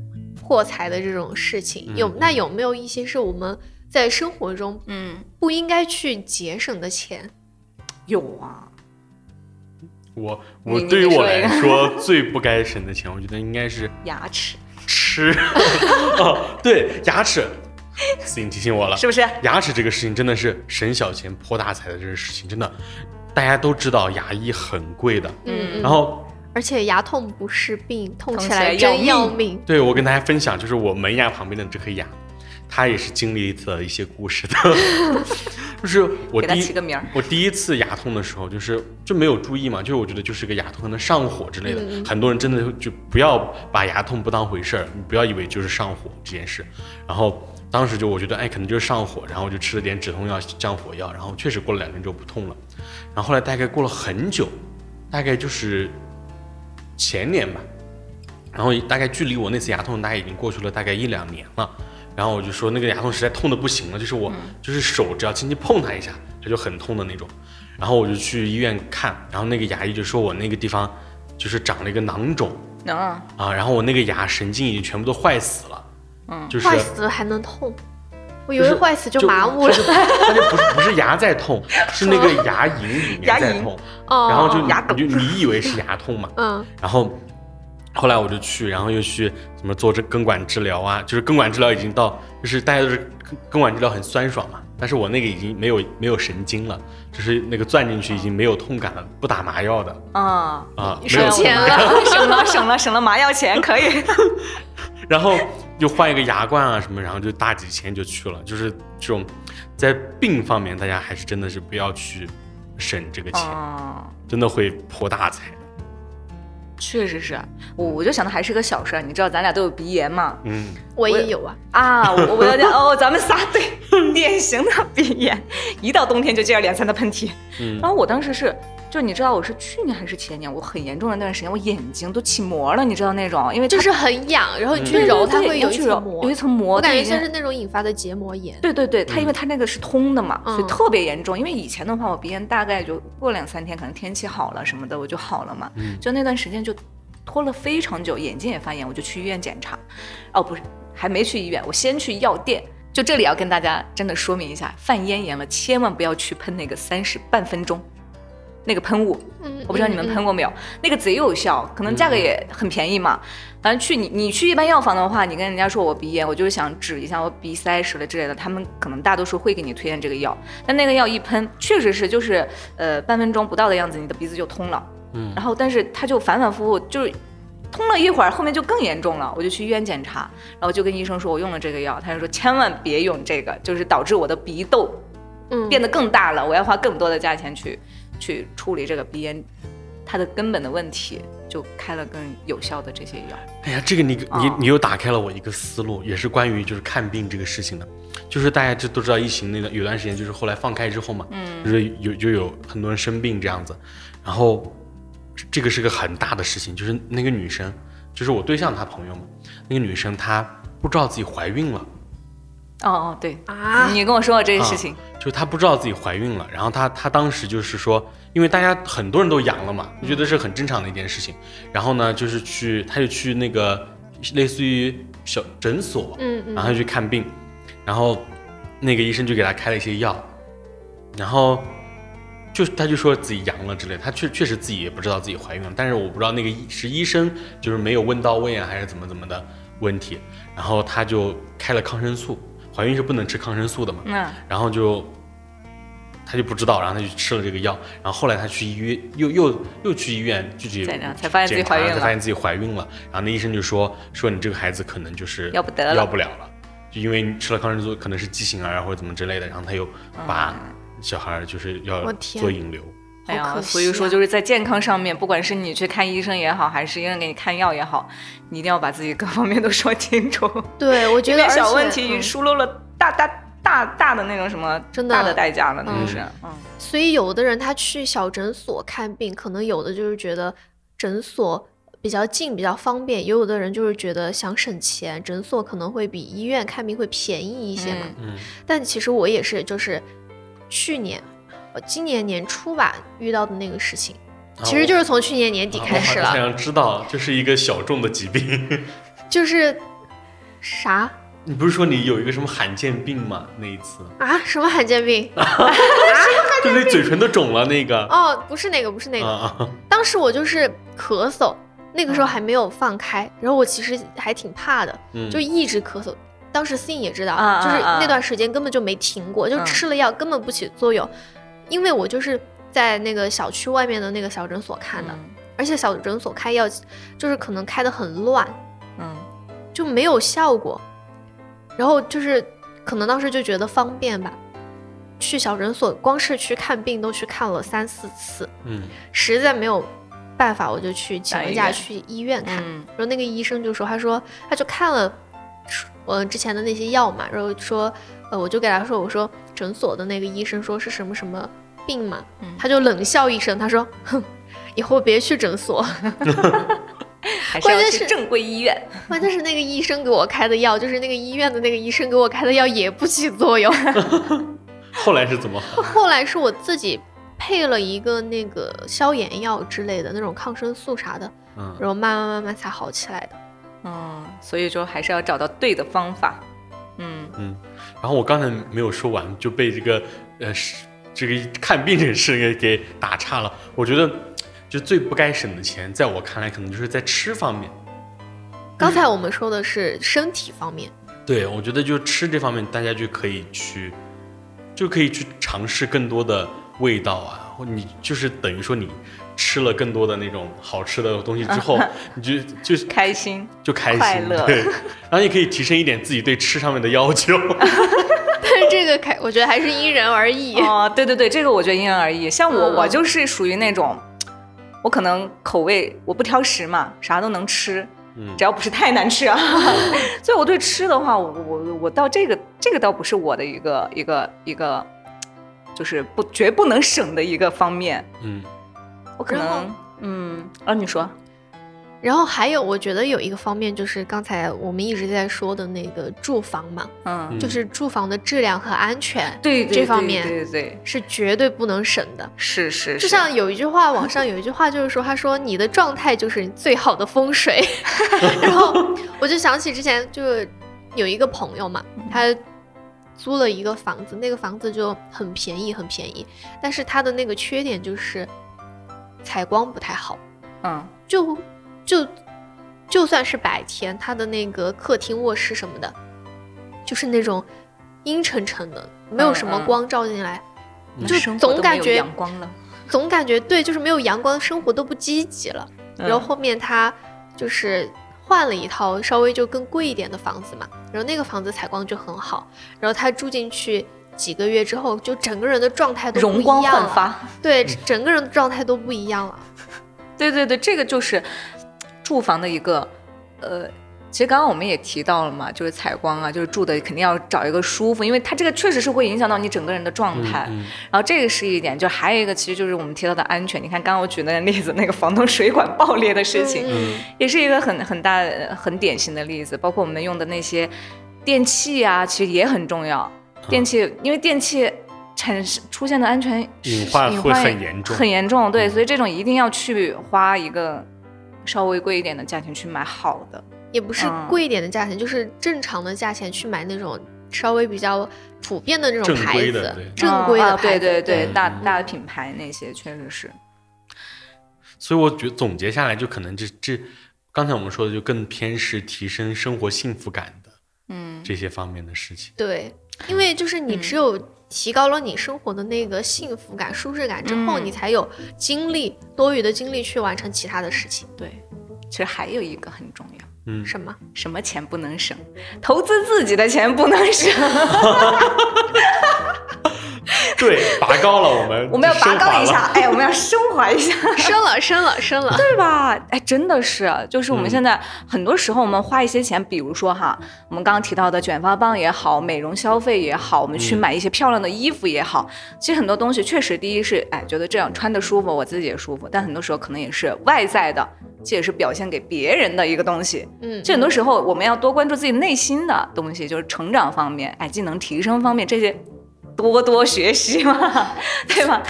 破财的这种事情，嗯有那有没有一些是我们在生活中嗯，不应该去节省的钱？有啊，我你你我对于我来说最不该省的钱，我觉得应该是 牙齿吃。哦，对，牙齿，思颖提醒我了，是不是？牙齿这个事情真的是省小钱破大财的这个事情，真的大家都知道牙医很贵的。嗯，然后而且牙痛不是病，痛起来来真要命。对我跟大家分享，就是我门牙旁边的这颗牙，它也是经历了一些故事的。就是我第一起个名儿我第一次牙痛的时候，就是就没有注意嘛，就是我觉得就是个牙痛，可能上火之类的。嗯很多人真的就不要把牙痛不当回事儿，你不要以为就是上火这件事。然后当时就我觉得，哎，可能就是上火，然后我就吃了点止痛药、降火药，然后确实过了两天就不痛了。然后后来大概过了很久，大概就是前年吧，然后大概距离我那次牙痛大概已经过去了大概一两年了。然后我就说那个牙痛实在痛的不行了，就是我、就是手只要轻轻碰它一下，它就很痛的那种。然后我就去医院看，然后那个牙医就说我那个地方就是长了一个囊肿。能、啊，然后我那个牙神经已经全部都坏死了，嗯，就是坏死了还能痛，我以为坏死就麻木了它。就不是不是牙在痛，是那个牙龈里面 在痛，哦，然后就牙就你以为是牙痛嘛，嗯，然后后来我就去，然后又去什么做这根管治疗啊，就是根管治疗已经到，就是大家都是根根管治疗很酸爽嘛，但是我那个已经没有没有神经了，就是那个钻进去已经没有痛感了，不打麻药的啊，啊，没 省有钱了。省了省了省了麻药钱，可以。然后就换一个牙冠啊什么，然后就大几千就去了，就是这种在病方面，大家还是真的是不要去省这个钱，哦，真的会破大财。确实是我，我就想的还是个小事儿。你知道咱俩都有鼻炎嘛？嗯，我也有啊，啊，我我要讲哦，咱们仨对，典型的鼻炎，一到冬天就接二连三的喷嚏。嗯然后我当时是，就你知道我是去年还是前年，我很严重的那段时间，我眼睛都起膜了，你知道那种，因为就是很痒，然后你去揉它会有一层膜，有一层膜，我感觉像是那种引发的结膜炎。对对对，它因为它那个是通的嘛，所以嗯特别严重。因为以前的话，我鼻炎大概就过两三天，可能天气好了什么的，我就好了嘛。就那段时间就拖了非常久，眼睛也发炎，我就去医院检查。哦，不是，还没去医院，我先去药店。就这里要跟大家真的说明一下，犯咽炎了千万不要去喷那个三十半分钟那个喷雾。嗯，我不知道你们嗯喷过没有，那个贼有效，可能价格也很便宜嘛。反正去你你去一般药房的话，你跟人家说我鼻炎，我就是想止一下我鼻塞什么之类的，他们可能大多数会给你推荐这个药。但那个药一喷，确实是就是呃半分钟不到的样子，你的鼻子就通了。嗯然后但是它就反反复复就是。通了一会儿，后面就更严重了，我就去医院检查，然后就跟医生说我用了这个药，他就说千万别用这个，就是导致我的鼻窦嗯变得更大了，我要花更多的价钱去去处理这个鼻炎它的根本的问题，就开了更有效的这些药。哎呀，这个你你哦你又打开了我一个思路，也是关于就是看病这个事情的，就是大家就都知道疫情那段有段时间就是后来放开之后嘛，嗯。就是有就有很多人生病这样子，然后这个是个很大的事情，就是那个女生，就是我对象她朋友嘛，那个女生她不知道自己怀孕了，哦哦，对，啊，你跟我说过这个事情，就是她不知道自己怀孕了，然后她她当时就是说，因为大家很多人都阳了嘛，就觉得是很正常的一件事情，然后呢就是去，她就去那个类似于小诊所，嗯嗯。然后去看病，然后那个医生就给她开了一些药，然后就她就说自己阳了之类的，她确确实自己也不知道自己怀孕了，但是我不知道那个医是医生就是没有问到位啊，还是怎么怎么的问题，然后她就开了抗生素，怀孕是不能吃抗生素的嘛，嗯，然后就他就不知道，然后他就吃了这个药，然后后来他去医院，又又又去医院具体检查才发现自己怀孕了才发现自己怀孕了。然后那医生就说说你这个孩子可能就是要不得了要不了了，就因为你吃了抗生素，可能是畸形儿啊或者怎么之类的。然后他又把小孩就是要做引流，哎呀，所以说啊就是在健康上面，不管是你去看医生也好，还是医生给你看药也好，你一定要把自己各方面都 说清楚。对，我觉得小问题嗯疏漏了大大大大的那种什么真的大的代价了，那嗯就是，嗯，所以有的人他去小诊所看病，可能有的就是觉得诊所比较近、比较方便，也有的人就是觉得想省钱，诊所可能会比医院看病会便宜一些嘛。嗯嗯但其实我也是，就是去年，呃，今年年初吧遇到的那个事情，其实就是从去年年底开始了，啊我好像知道，这是一个小众的疾病。就是啥你不是说你有一个什么罕见病吗？那一次，啊？什么罕见病？就那嘴唇都肿了那个。哦，不是那个，不是那个！当时我就是咳嗽，那个时候还没有放开，然后我其实还挺怕的，嗯就一直咳嗽。当时 Sin 也知道，就是啊那段时间根本就没停过，就嗯吃了药根本不起作用，因为我就是在那个小区外面的那个小诊所看的，嗯。而且小诊所开药就是可能开的很乱，嗯。就没有效果。然后就是可能当时就觉得方便吧，去小诊所光是去看病都去看了三四次，嗯。实在没有办法，我就去请了假去医院看。嗯。然后那个医生就说，他说他就看了我之前的那些药嘛，然后说，呃，我就给他说，我说诊所的那个医生说是什么什么病嘛，嗯他就冷笑一声，他说，哼，以后别去诊所。还是要关键是去正规医院。关键是那个医生给我开的药，就是那个医院的那个医生给我开的药也不起作用。后来是怎么好？后来是我自己配了一个那个消炎药之类的那种抗生素啥的，嗯然后慢慢慢慢才好起来的。嗯，所以说还是要找到对的方法。嗯嗯，然后我刚才没有说完，就被这个呃是这个看病这个事给给打岔了。我觉得就最不该省的钱，在我看来可能就是在吃方面。刚才我们说的是身体方面，对，我觉得就吃这方面，大家就可以去，就可以去尝试更多的味道啊，或你就是等于说你吃了更多的那种好吃的东西之后，你就就是开心。就开心，快乐对，然后也可以提升一点自己对吃上面的要求。但是这个开，我觉得还是因人而异。哦，对对对，这个我觉得因人而异。像我，嗯我就是属于那种，我可能口味我不挑食嘛，啥都能吃，嗯只要不是太难吃啊。所以我对吃的话，我我我到这个这个倒不是我的一个一个一个，就是不绝不能省的一个方面。嗯我可然后能嗯啊，你说。然后还有，我觉得有一个方面就是刚才我们一直在说的那个住房嘛，嗯，嗯就是住房的质量和安全，对这方面对对对，是绝对不能省的。是是，就像有一句话，网上有一句话就是说，他说你的状态就是你最好的风水。然后我就想起之前就是有一个朋友嘛，他租了一个房子，那个房子就很便宜，很便宜，但是它的那个缺点就是采光不太好，嗯就就就算是白天，它的那个客厅、卧室什么的，就是那种阴沉沉的，没有什么光照进来，嗯就总感觉阳光了。总感觉对，就是没有阳光，生活都不积极了。嗯然后后面他就是换了一套稍微就更贵一点的房子嘛，然后那个房子采光就很好，然后他住进去几个月之后，就整个人的状态都不容光一样了，焕发。对，整个人的状态都不一样了。对对对，这个就是住房的一个，呃，其实刚刚我们也提到了嘛，就是采光啊，就是住的肯定要找一个舒服，因为它这个确实是会影响到你整个人的状态。嗯然后这个是一点，就还有一个其实就是我们提到的安全。你看刚刚我举那个例子，那个房东水管爆裂的事情，嗯也是一个很很大呃很典型的例子。包括我们用的那些电器啊，其实也很重要。电器，因为电器产生出现的安全隐患会隐患很严重很严重。对，嗯所以这种一定要去花一个稍微贵一点的价钱去买好的。也不是嗯贵一点的价钱，就是正常的价钱去买那种稍微比较普遍的这种正牌子规的，正规的啊牌子。对对对，嗯大大的品牌那些确实是。所以我觉得总结下来，就可能这这刚才我们说的，就更偏是提升生活幸福感的嗯，这些方面的事情。对，因为就是你嗯只有提高了你生活的那个幸福感、舒适感之后，嗯你才有精力多余的精力去完成其他的事情。对。其实还有一个很重要，嗯，什么？什么钱不能省？投资自己的钱不能省。对，拔高了我们，我们要拔高一下哎，我们要升华一下。升了，升了，升了。对吧？哎，真的是，就是我们嗯现在很多时候我们花一些钱，比如说哈，我们刚刚提到的卷发棒也好，美容消费也好，我们去嗯买一些漂亮的衣服也好，其实很多东西确实，第一是哎觉得这样穿的舒服，我自己也舒服，但很多时候可能也是外在的，这也是表现给别人的一个东西。嗯，这很多时候我们要多关注自己内心的东西，就是成长方面，哎，技能提升方面这些。多多学习嘛，对吧？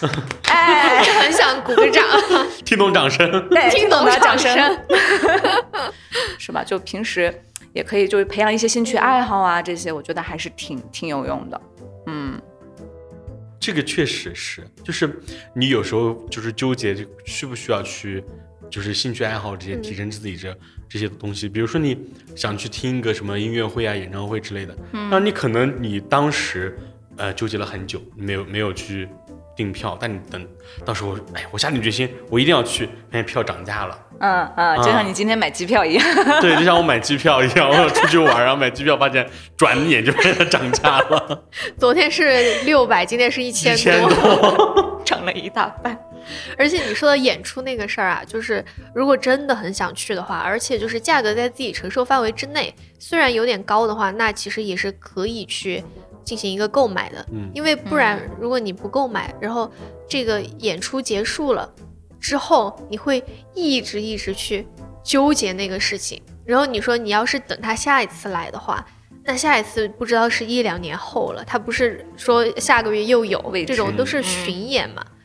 哎，很想鼓个掌。听懂掌声。对，听懂掌声声，是吧？就平时也可以就是培养一些兴趣爱好啊，这些我觉得还是挺挺有用的。嗯这个确实是，就是你有时候就是纠结，就需不需要去，就是兴趣爱好这些嗯提升自己这、这些东西。比如说你想去听一个什么音乐会啊、演唱会之类的，那你可能你当时呃纠结了很久，没有没有去订票，但你等到时候，哎，我下定决心，我一定要去，发现票涨价了。嗯嗯，就像你今天买机票一样。对，就像我买机票一样，我要出去玩，然后买机票，发现转眼就变成涨价了。昨天是六百，今天是一千一千多，涨了一大半。而且你说的演出那个事儿啊，就是如果真的很想去的话，而且就是价格在自己承受范围之内，虽然有点高的话，那其实也是可以去进行一个购买的。嗯因为不然，如果你不购买，然后这个演出结束了之后，你会一直一直去纠结那个事情。然后你说你要是等他下一次来的话，那下一次不知道是一两年后了，他不是说下个月又有这种都是嗯巡演嘛。嗯，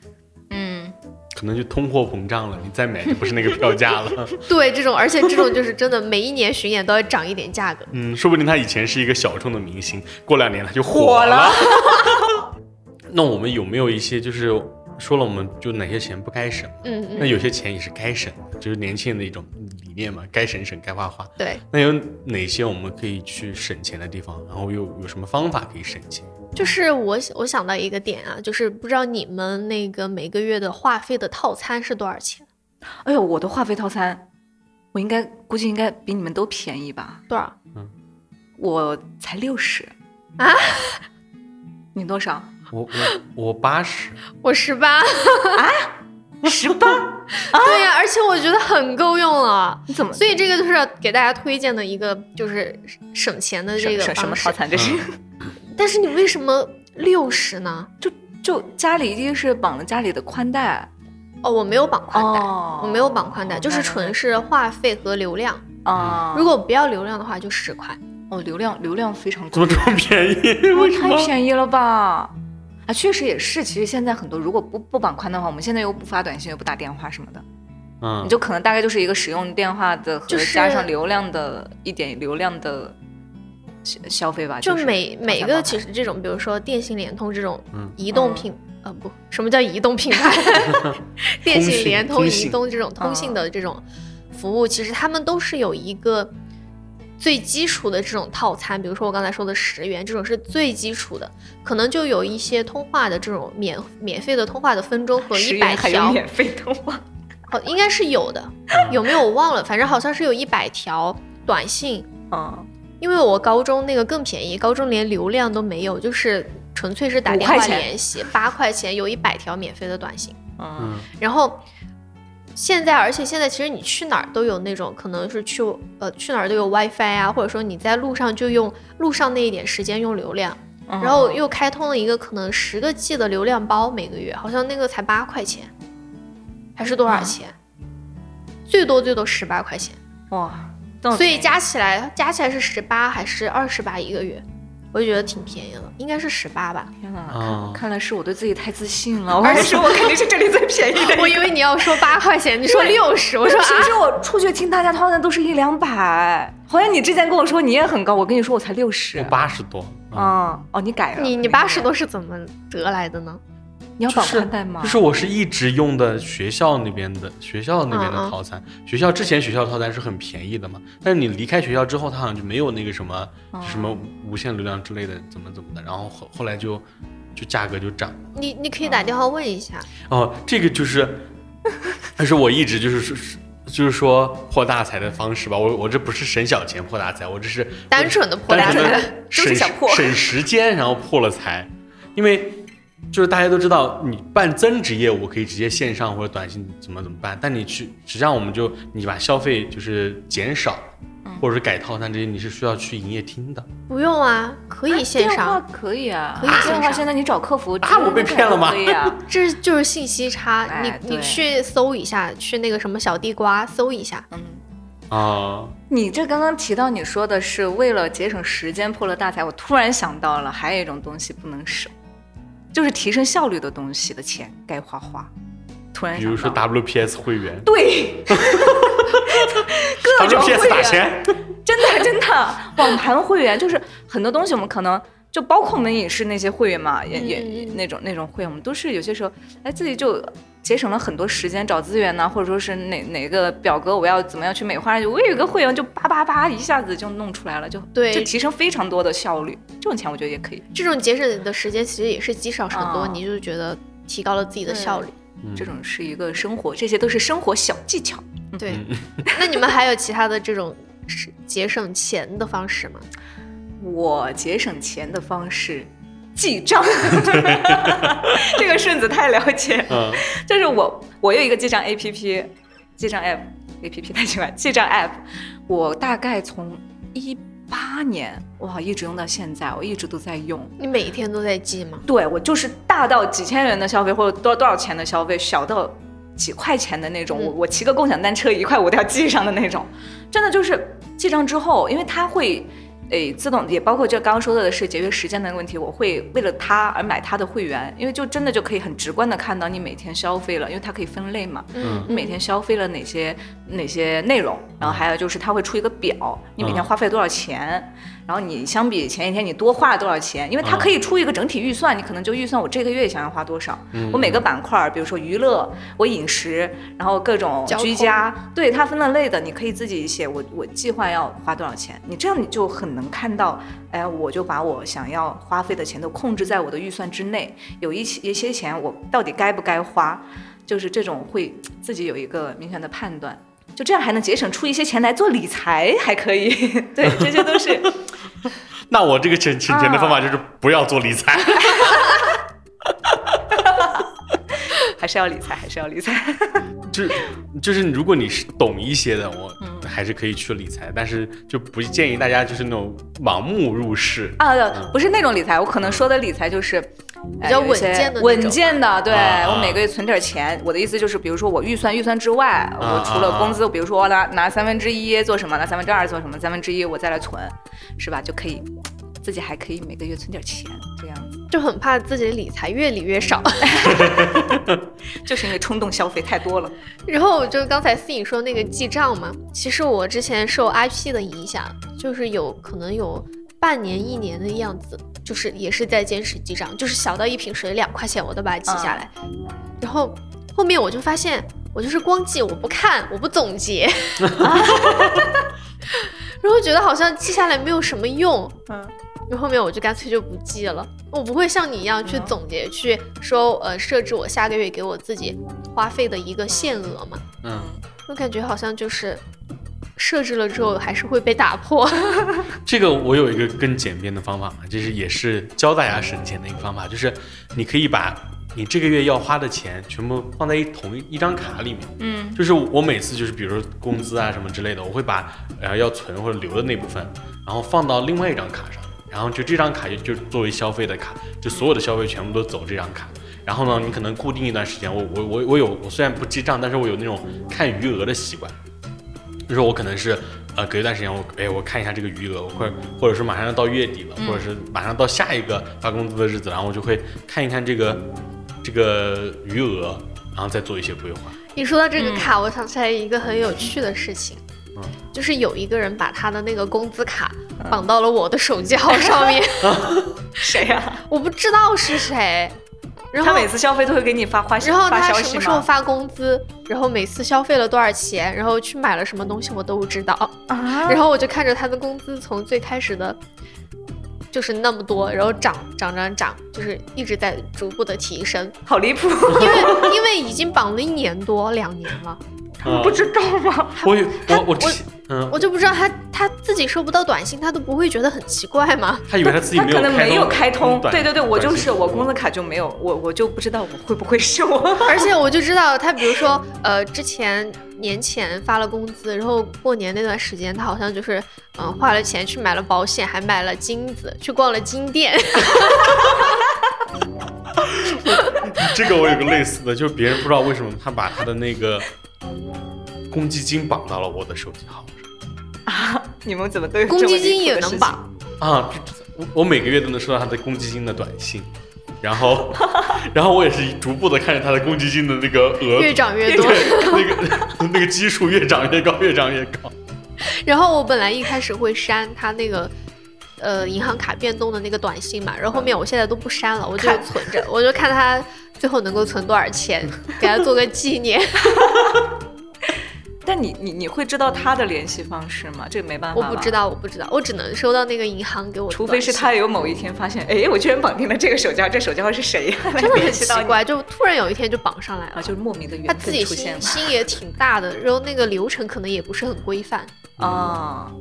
可能就通货膨胀了，你再买就不是那个票价了。对，这种而且这种就是真的，每一年巡演都要涨一点价格。嗯，说不定他以前是一个小众的明星，过两年他就火火了 那我们有没有一些就是说了，我们就哪些钱不该省？嗯嗯，那有些钱也是该省的，就是年轻人的一种理念嘛，该省省，该花花。对，那有哪些我们可以去省钱的地方？然后又有什么方法可以省钱？就是我我想到一个点啊，就是不知道你们那个每个月的话费的套餐是多少钱？哎呦，我的话费套餐，我应该估计应该比你们都便宜吧？多少？我才六十啊？你多少？我我我八十，我十八啊。十八？对呀、而且我觉得很够用了。你怎么？所以这个就是要给大家推荐的一个就是省钱的这个什么套。餐？这是、但是你为什么六十呢？就就家里一定是绑了家里的宽带哦，我没有绑宽带，哦我没有绑宽带，哦就是纯是话费和流量。啊。如果不要流量的话，就十块。哦，流量流量非常怎么这么便宜？为什太？便宜了吧？啊，确实也是。其实现在很多如果不不绑宽的话，我们现在又不发短信，又不打电话什么的，嗯你，就可能大概就是一个使用电话的和就是加上流量的一点流量的消消费吧。就每每个其实这种，比如说电信、联通这种嗯移动品，呃不，什么叫移动品牌？电信、联通、移动这种通信的这种服务，其实他们都是有一个最基础的这种套餐。比如说我刚才说的十元，这种是最基础的，可能就有一些通话的这种免免费的通话的分钟和一百条，免费通话。哦，应该是有的，有没有我忘了，反正好像是有一百条短信。嗯，因为我高中那个更便宜，高中连流量都没有，就是纯粹是打电话联系，八块钱有一百条免费的短信。嗯嗯然后现在，而且现在其实你去哪儿都有那种，可能是去呃去哪儿都有 WiFi 啊，或者说你在路上就用路上那一点时间用流量，嗯，然后又开通了一个可能十个 G 的流量包，每个月好像那个才八块钱，还是多少钱？最多最多十八块钱。哇，所以加起来加起来是十八还是二十八一个月？我就觉得挺便宜了，应该是十八吧。天哪，哦看看来是我对自己太自信了。我还说我肯定是这里最便宜的。我以为你要说八块钱，你说六十，我说啊，平时我出去听大家套餐都是一两百，好像你之前跟我说你也很高，我跟你说我才六十我。八十多。嗯啊，哦，你改了，你你八十多是怎么得来的呢？你要绑就是宽带吗？就是我是一直用的学校那边的学校那边的套餐，学校之前学校套餐是很便宜的嘛，但是你离开学校之后，它好像就没有那个什么、哦什么无限流量之类的，怎么怎么的，然后后后来就就价格就涨了。你你可以打电话问一下。哦，这个就是，但是我一直就是说。就是说破大财的方式吧，我我这不是省小钱破大财，我这是单纯的破大财，就是省想破省时间，然后破了财，因为就是大家都知道，你办增值业务可以直接线上或者短信怎么怎么办，但你去实际上我们就你把消费就是减少，或者是改套餐这些，你是需要去营业厅的。不用啊，可以线上，可以啊，可以线上现在你找客服啊我被骗了吗可以啊，这就是信息差。哎你你去搜一下，去那个什么小地瓜搜一下。嗯。啊，你这刚刚提到你说的是为了节省时间破了大财，我突然想到了还有一种东西不能省，就是提升效率的东西的钱该花花。突然比如说 WPS 会员对，各种会，WPS 打员，钱，真的真的，网盘会员就是很多东西我们可能。就包括我们影视那些会员嘛，也也那种那种会员，我们都是有些时候，哎，自己就节省了很多时间找资源呢、或者说是哪哪个表格我要怎么样去美化，我有一个会员就叭叭叭一下子就弄出来了，就对就提升非常多的效率。这种钱我觉得也可以。这种节省的时间其实也是积少成多，啊你就觉得提高了自己的效率。这种是一个生活，这些都是生活小技巧。对，那你们还有其他的这种是节省钱的方式吗？我节省钱的方式，记账。这个顺子太了解，嗯就是我我有一个记账 A P P，记账 App A P P 太奇怪，记账 App，我大概从一八年哇一直用到现在，我一直都在用。你每一天都在记吗？对我就是大到几千元的消费或者多多少钱的消费，小到几块钱的那种，我嗯我骑个共享单车一块我都要记上的那种，真的就是记账之后，因为它会。诶，自动也包括这刚刚说到的是节约时间的问题，我会为了它而买它的会员，因为就真的就可以很直观的看到你每天消费了，因为它可以分类嘛，嗯你每天消费了哪些哪些内容，然后还有就是它会出一个表，你每天花费了多少钱，然后你相比前一天你多花了多少钱，因为它可以出一个整体预算，你可能就预算我这个月想要花多少，我每个板块儿，比如说娱乐、我饮食，然后各种居家，对它分了类的，你可以自己写我我计划要花多少钱，你这样你就很能看到，哎，我就把我想要花费的钱都控制在我的预算之内，有一些一些钱我到底该不该花，就是这种会自己有一个明显的判断。就这样还能节省出一些钱来做理财，还可以，对，这些都是 那我这个省省钱的方法就是不要做理财。还是要理财，还是要理财。就是就是，如果你是懂一些的，我嗯还是可以去理财，但是就不建议大家就是那种盲目入市。啊，不是那种理财，我可能说的理财就是比较稳健的稳健的。对、啊我每个月存点钱，我的意思就是，比如说我预算预算之外，我除了工资，比如说我拿拿三分之一做什么，拿三分之二做什么，三分之一我再来存，是吧？就可以自己还可以每个月存点钱，这样子，就很怕自己的理财越理越少。就是因为冲动消费太多了。然后我就刚才思颖说那个记账嘛，其实我之前受 IP 的影响，就是有可能有半年一年的样子，就是也是在坚持记账，就是小到一瓶水两块钱我都把它记下来。然后后面我就发现，我就是光记，我不看，我不总结，然后觉得好像记下来没有什么用。嗯，然后后面我就干脆就不记了，我不会像你一样去总结，去说呃设置我下个月给我自己花费的一个限额嘛。嗯，我感觉好像就是设置了之后还是会被打破。这个我有一个更简便的方法嘛，就是也是教大家省钱的一个方法，就是你可以把你这个月要花的钱全部放在一同一一张卡里面。嗯，就是我每次就是比如说工资啊什么之类的，我会把呃要存或者留的那部分，然后放到另外一张卡上，然后就这张卡就就作为消费的卡，就所有的消费全部都走这张卡。然后呢，你可能固定一段时间，我我我我有我虽然不记账，但是我有那种看余额的习惯，就是我可能是呃隔一段时间我哎我看一下这个余额，我会或者是马上要到月底了，或者是马上到下一个发工资的日子，然后我就会看一看这个这个余额，然后再做一些规划。你说到这个卡，我想起来一个很有趣的事情，嗯就是有一个人把他的那个工资卡绑到了我的手机号上面，谁呀、我不知道是谁。然后他每次消费都会给你发花然后他？什么时候发工资，然后每次消费了多少钱，然后去买了什么东西，我都知道。啊然后我就看着他的工资从最开始的，就是那么多，然后涨涨涨涨，就是一直在逐步的提升，好离谱，因为 因为已经绑了一年多两年了，啊不知道吗？我我我之前嗯，我就不知道他他自己收不到短信，他都不会觉得很奇怪吗？他以为他自己没有他可能没有开通，对对对，我就是我工资卡就没有，我我就不知道我会不会收。而且我就知道他，比如说呃之前年前发了工资，然后过年那段时间，他好像就是嗯、花了钱去买了保险，还买了金子，去逛了金店。这个我有个类似的，就是别人不知道为什么他把他的那个公积金绑到了我的手机号上。啊你们怎么都有公积金也能绑？啊，我我每个月都能收到他的公积金的短信，然后 然后我也是逐步的看着他的公积金的那个额越长越多。那个那个基数越长越高，越长越高。然后我本来一开始会删他那个。呃，银行卡变动的那个短信嘛，然后后面我现在都不删了，我就存着，我就看他最后能够存多少钱，给他做个纪念。但你你你会知道他的联系方式吗？这个没办法，我不知。道，我不知道，我只能收到那个银行给我的除非是他有某一天发现，哎，我居然绑定了这个手机号，这手机号是谁呀？真的很奇怪，就突然有一天就绑上来啊，了。就是莫名的缘他自己分出现了心心也挺大的，然后那个流程可能也不是很规范。啊。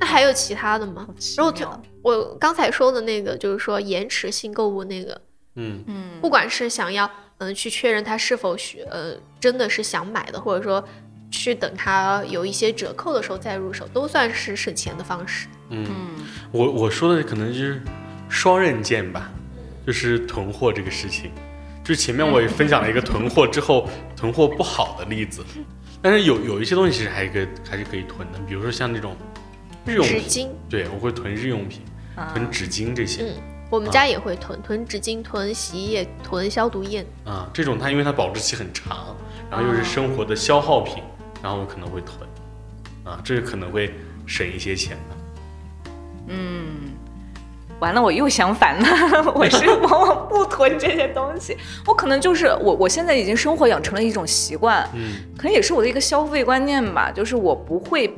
那还有其他的吗？然后妙就我刚才说的那个，就是说延迟性购物那个，嗯嗯不管是想要嗯去确认他是否需呃真的是想买的，或者说去等它有一些折扣的时候再入手，都算是省钱的方式。嗯，嗯我我说的可能就是双刃剑吧，就是囤货这个事情。就是前面我也分享了一个囤货之后囤货不好的例子，但是有有一些东西其实还可以还是可以囤的，比如说像那种日用品，纸巾，对我会囤日用品，啊囤纸巾这些嗯，我们家也会囤囤纸巾、囤洗衣液、囤消毒液。啊，这种它因为它保质期很长，然后又是生活的消耗品，然后我可能会囤，啊，这个可能会省一些钱。的。嗯，完了，我又相反了，我是往往不囤这些东西，我可能就是我我现在已经生活养成了一种习惯，嗯。可能也是我的一个消费观念吧，就是我不会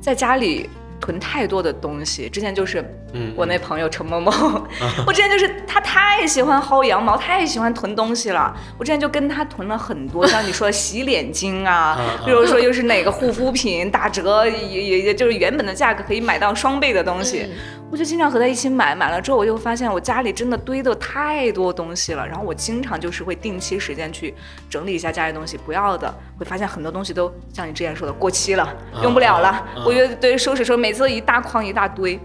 在家里囤太多的东西。之前就是嗯，我那朋友陈某某，我之前就是他太喜欢薅羊毛，太喜欢囤东西了。我之前就跟他囤了很多，像你说的洗脸巾啊嗯，比如说又是哪个护肤品打折，也也也就是原本的价格可以买到双倍的东西。嗯我就经常和他一起买，买了之后我就发现我家里真的堆的太多东西了，然后我经常就是会定期时间去整理一下家里东西，不要的会发现很多东西都像你之前说的过期了，用不了了，啊我觉得对收拾收拾，每次都一大筐一大堆。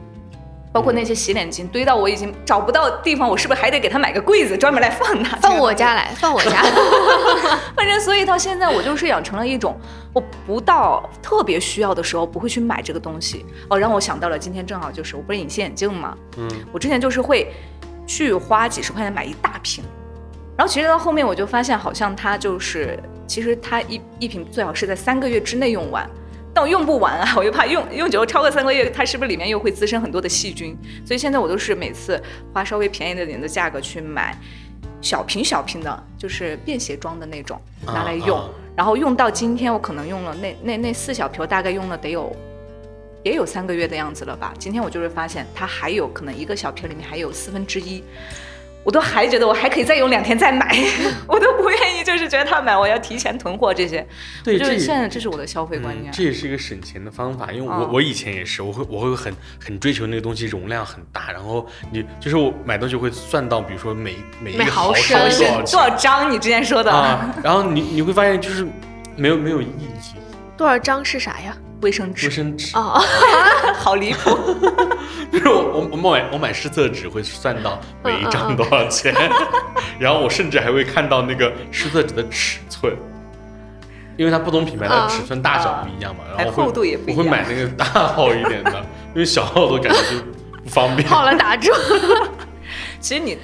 包括那些洗脸巾堆到我已经找不到地方，我是不是还得给他买个柜子专门来放它？放我家来，放我家。反正所以到现在我就是养成了一种，我不到特别需要的时候不会去买这个东西。哦，让我想到了今天正好就是我不是隐形眼镜嘛，嗯我之前就是会去花几十块钱买一大瓶，然后其实到后面我就发现好像它就是，其实它一一瓶最好是在三个月之内用完。但我用不完啊，我又怕用用久了超过三个月，它是不是里面又会滋生很多的细菌？所以现在我都是每次花稍微便宜的点的价格去买小瓶小瓶的，就是便携装的那种拿来用。啊啊然后用到今天，我可能用了那那那四小瓶，大概用了得有也有三个月的样子了吧。今天我就会发现它还有可能一个小瓶里面还有四分之一，我都还觉得我还可以再用两天再买，我都不愿意，就是觉得他买我要提前囤货这些。对，就是现在这是我的消费观念。嗯，这也是一个省钱的方法，因为我、哦我以前也是，我会我会很很追求那个东西容量很大，然后你就是我买东西会算到，比如说每每一个毫毫升升多少多少张？你之前说的、啊，然后你你会发现就是没有没有意义，多少张是啥呀？卫生纸卫，生纸，哦，好离谱。就是我我我买我买湿厕纸会算到每一张多少钱，然后我甚至还会看到那个湿厕纸的尺寸。因为它不同品牌的嗯尺寸大小不一样嘛，然后厚度也不一样我会买那个大号一点的，因为小号都感觉就不方便。好了，打住。其实你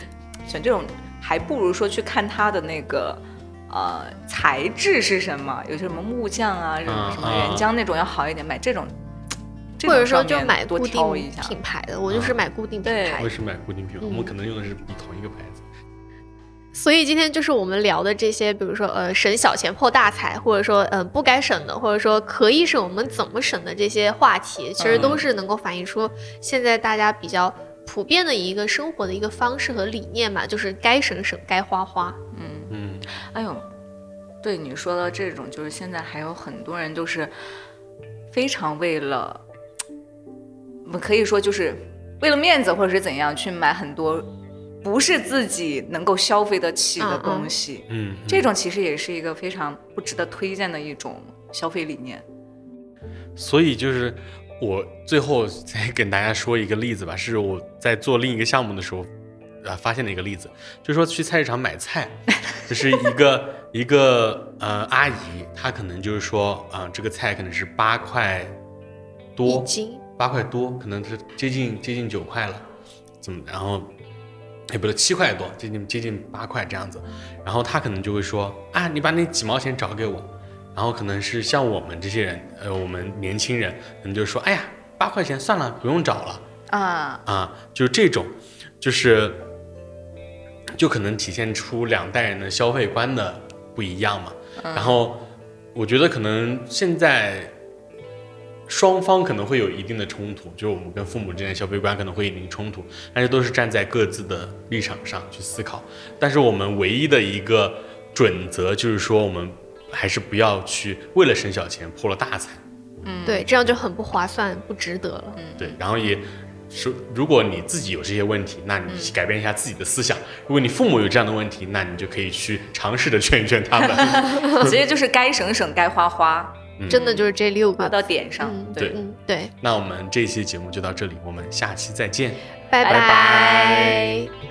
选这种，还不如说去看它的那个呃材质是什么，有些什么木匠啊，什么什么啊原浆那种要好一点，买这种，或者说就买多固定。品牌的，我就是买固定品牌的。我也是买固定品牌，嗯我们可能用的是同一个牌子。所以今天就是我们聊的这些，比如说呃省小钱破大财，或者说呃不该省的，或者说可以省我们怎么省的这些话题，其实都是能够反映出现在大家比较普遍的一个生活的一个方式和理念嘛，就是该省省，该花花。嗯，嗯，哎呦，对你说的这种，就是现在还有很多人就是非常为了，我们可以说就是为了面子或者是怎样去买很多不是自己能够消费得起的东西。嗯，这种其实也是一个非常不值得推荐的一种消费理念。所以就是我最后再跟大家说一个例子吧，是我在做另一个项目的时候，呃，发现的一个例子，就是说去菜市场买菜，就是一个一个呃阿姨，她可能就是说，啊、这个菜可能是八块多，八块多，可能是接近接近九块了，怎么？然后也不是七块多，接近接近八块这样子。然后她可能就会说啊，你把那几毛钱找给我。然后可能是像我们这些人，呃，我们年轻人可能就说，哎呀，八块钱算了，不用找了啊，啊，就是这种，就是就可能体现出两代人的消费观的不一样嘛。然后我觉得可能现在双方可能会有一定的冲突，就是我们跟父母之间的消费观可能会有一定冲突，但是都是站在各自的立场上去思考。但是我们唯一的一个准则就是说，我们还是不要去为了省小钱破了大财。嗯对，这样就很不划算，不值得了。嗯对，然后也说，如果你自己有这些问题，那你改变一下自己的思想；如果你父母有这样的问题，那你就可以去尝试着劝一劝他们。其实就是该省省，该花花，真的就是这六个到点上。嗯对，嗯，对，那我们这一期节目就到这里，我们下期再见。拜拜拜